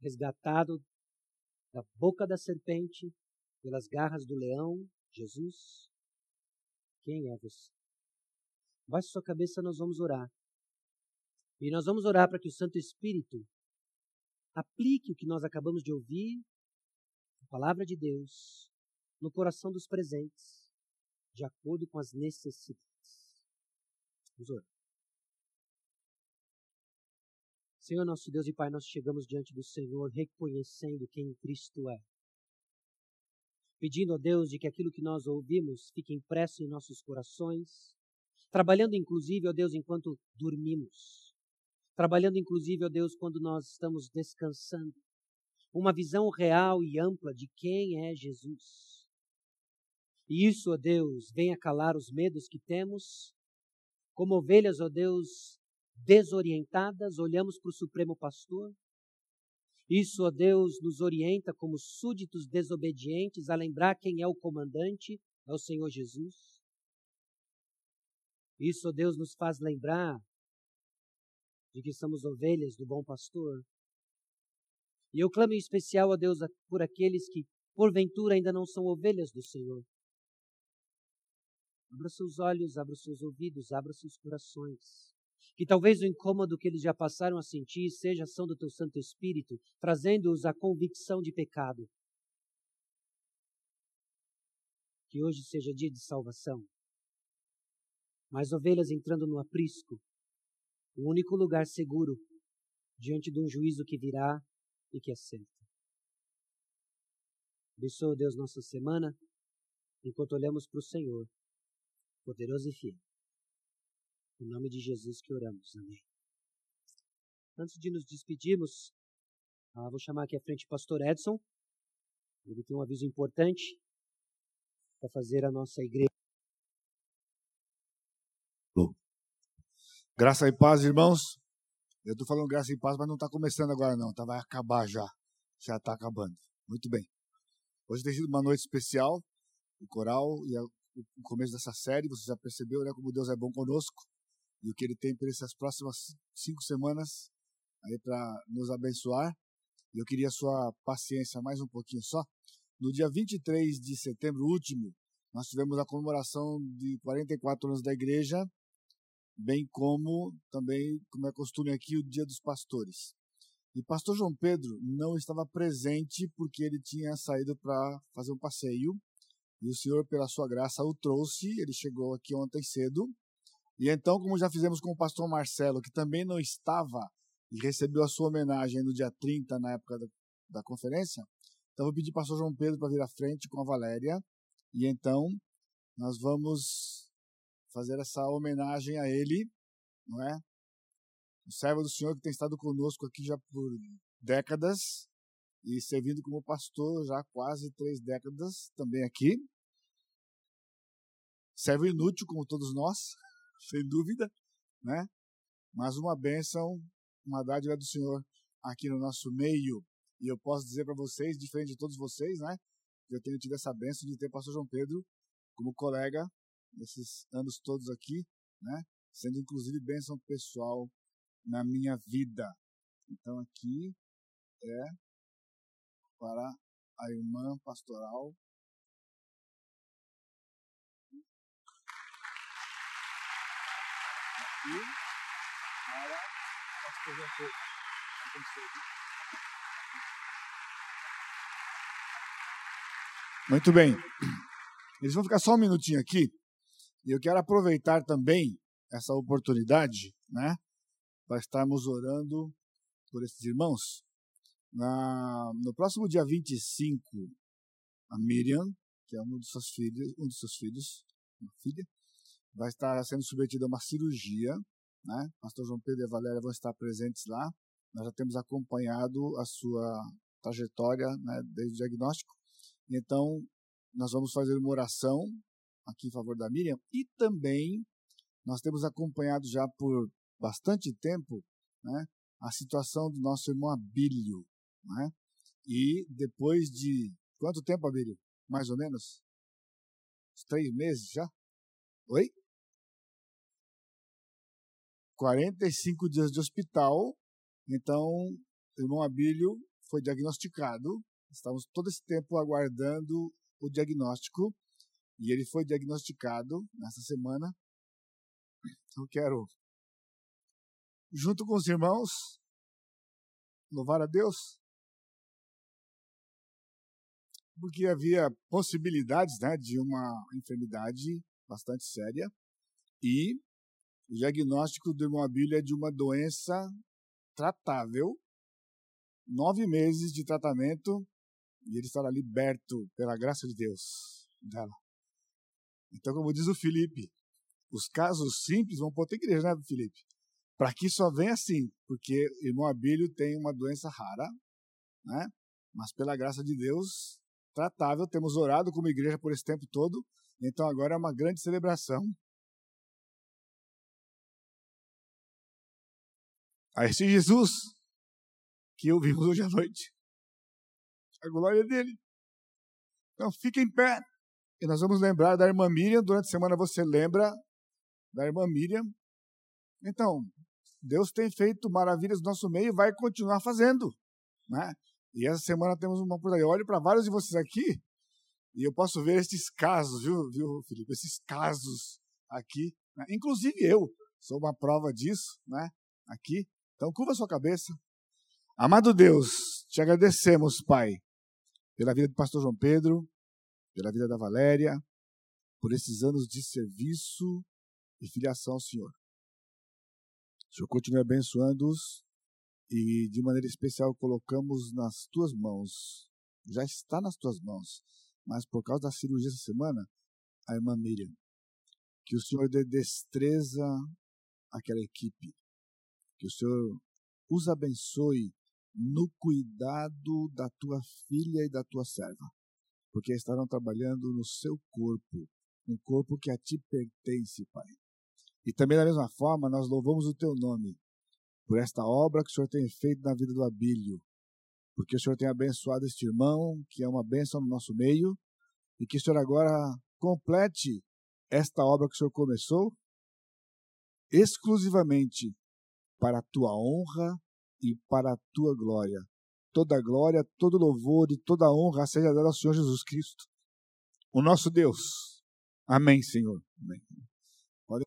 resgatado da boca da serpente, pelas garras do leão, Jesus? Quem é você? Baixe sua cabeça, nós vamos orar. E nós vamos orar para que o Santo Espírito aplique o que nós acabamos de ouvir, a palavra de Deus, no coração dos presentes, de acordo com as necessidades. Vamos orar. Senhor nosso Deus e Pai, nós chegamos diante do Senhor reconhecendo quem Cristo é. Pedindo a Deus de que aquilo que nós ouvimos fique impresso em nossos corações, trabalhando inclusive, ó Deus, enquanto dormimos, trabalhando inclusive, ó Deus, quando nós estamos descansando, uma visão real e ampla de quem é Jesus. E isso, ó Deus, venha calar os medos que temos, como ovelhas, ó Deus, desorientadas, olhamos para o Supremo Pastor. Isso, ó Deus, nos orienta como súditos desobedientes a lembrar quem é o comandante, é o Senhor Jesus. Isso, ó Deus, nos faz lembrar de que somos ovelhas do bom pastor. E eu clamo em especial a Deus por aqueles que, porventura, ainda não são ovelhas do Senhor. Abra seus olhos, abra seus ouvidos, abra seus corações que talvez o incômodo que eles já passaram a sentir seja a ação do teu Santo Espírito, trazendo-os à convicção de pecado. Que hoje seja dia de salvação. Mais ovelhas entrando no aprisco, o único lugar seguro diante de um juízo que virá e que é certo. Deus, nossa semana, enquanto olhamos para o Senhor, poderoso e fiel. Em nome de Jesus que oramos. Amém. Antes de nos despedirmos, ah, vou chamar aqui à frente o pastor Edson. Ele tem um aviso importante para fazer a nossa igreja. Graça e paz, irmãos. Eu estou falando graça e paz, mas não está começando agora não, tá? Vai acabar já. Já está acabando. Muito bem. Hoje tem sido uma noite especial, o coral e o começo dessa série, você já percebeu, né, como Deus é bom conosco e o que ele tem para essas próximas cinco semanas aí para nos abençoar. Eu queria sua paciência mais um pouquinho só. No dia 23 de setembro último, nós tivemos a comemoração de 44 anos da igreja, bem como também, como é costume aqui, o Dia dos Pastores. E pastor João Pedro não estava presente porque ele tinha saído para fazer um passeio. E o Senhor, pela sua graça, o trouxe. Ele chegou aqui ontem cedo e então, como já fizemos com o pastor Marcelo, que também não estava e recebeu a sua homenagem no dia 30, na época da, da conferência, então vou pedir para o pastor João Pedro para vir à frente com a Valéria. E então, nós vamos fazer essa homenagem a ele, não é? O servo do Senhor que tem estado conosco aqui já por décadas e servindo como pastor já há quase três décadas também aqui. Servo inútil, como todos nós, sem dúvida, né? Mas uma bênção, uma dádiva do Senhor aqui no nosso meio. E eu posso dizer para vocês, diferente de todos vocês, né? Eu tenho tido essa bênção de ter o pastor João Pedro como colega nesses anos todos aqui, né? Sendo inclusive bênção pessoal na minha vida. Então aqui é para a irmã pastoral Muito bem. Eles vão ficar só um minutinho aqui. E eu quero aproveitar também essa oportunidade, né, para estarmos orando por esses irmãos. Na, no próximo dia 25, a Miriam, que é um dos seus filhos, um dos seus filhos, uma filha, vai estar sendo submetida a uma cirurgia, né? Pastor João Pedro e Valéria vão estar presentes lá. Nós já temos acompanhado a sua trajetória, né, desde o diagnóstico. Então, nós vamos fazer uma oração aqui em favor da Miriam e também nós temos acompanhado já por bastante tempo, né, a situação do nosso irmão Abílio, né? E depois de quanto tempo, Abílio? Mais ou menos? Uns três meses já? Oi? 45 dias de hospital. Então, o irmão Abílio foi diagnosticado. Estávamos todo esse tempo aguardando o diagnóstico. E ele foi diagnosticado nessa semana. Eu quero, junto com os irmãos, louvar a Deus. Porque havia possibilidades né, de uma enfermidade bastante séria. E o diagnóstico do Abílio é de uma doença tratável. Nove meses de tratamento e ele estará liberto pela graça de Deus dela. Então, como diz o Felipe, os casos simples vão para igreja, né, Felipe? Para que só venha assim, porque o irmão Abílio tem uma doença rara, né? mas pela graça de Deus, tratável. Temos orado como igreja por esse tempo todo, então agora é uma grande celebração. A esse Jesus que ouvimos hoje à noite. A glória dele. Então fique em pé. E nós vamos lembrar da irmã Miriam. Durante a semana você lembra da irmã Miriam. Então, Deus tem feito maravilhas no nosso meio e vai continuar fazendo. Né? E essa semana temos uma oportunidade. Eu olho para vários de vocês aqui e eu posso ver esses casos, viu, viu Felipe? Esses casos aqui. Né? Inclusive eu sou uma prova disso, né? Aqui. Então, curva sua cabeça. Amado Deus, te agradecemos, Pai, pela vida do pastor João Pedro, pela vida da Valéria, por esses anos de serviço e filiação ao Senhor. O Senhor continue abençoando-os e, de maneira especial, colocamos nas tuas mãos, já está nas tuas mãos, mas por causa da cirurgia essa semana, a irmã Miriam. Que o Senhor dê destreza àquela equipe. Que o Senhor os abençoe no cuidado da tua filha e da tua serva porque estarão trabalhando no seu corpo, um corpo que a ti pertence, Pai. E também da mesma forma, nós louvamos o teu nome por esta obra que o Senhor tem feito na vida do Abílio, porque o Senhor tem abençoado este irmão, que é uma bênção no nosso meio, e que o Senhor agora complete esta obra que o Senhor começou exclusivamente para a tua honra e para a tua glória toda glória, todo louvor e toda honra seja dada ao Senhor Jesus Cristo, o nosso Deus. Amém, Senhor. Amém.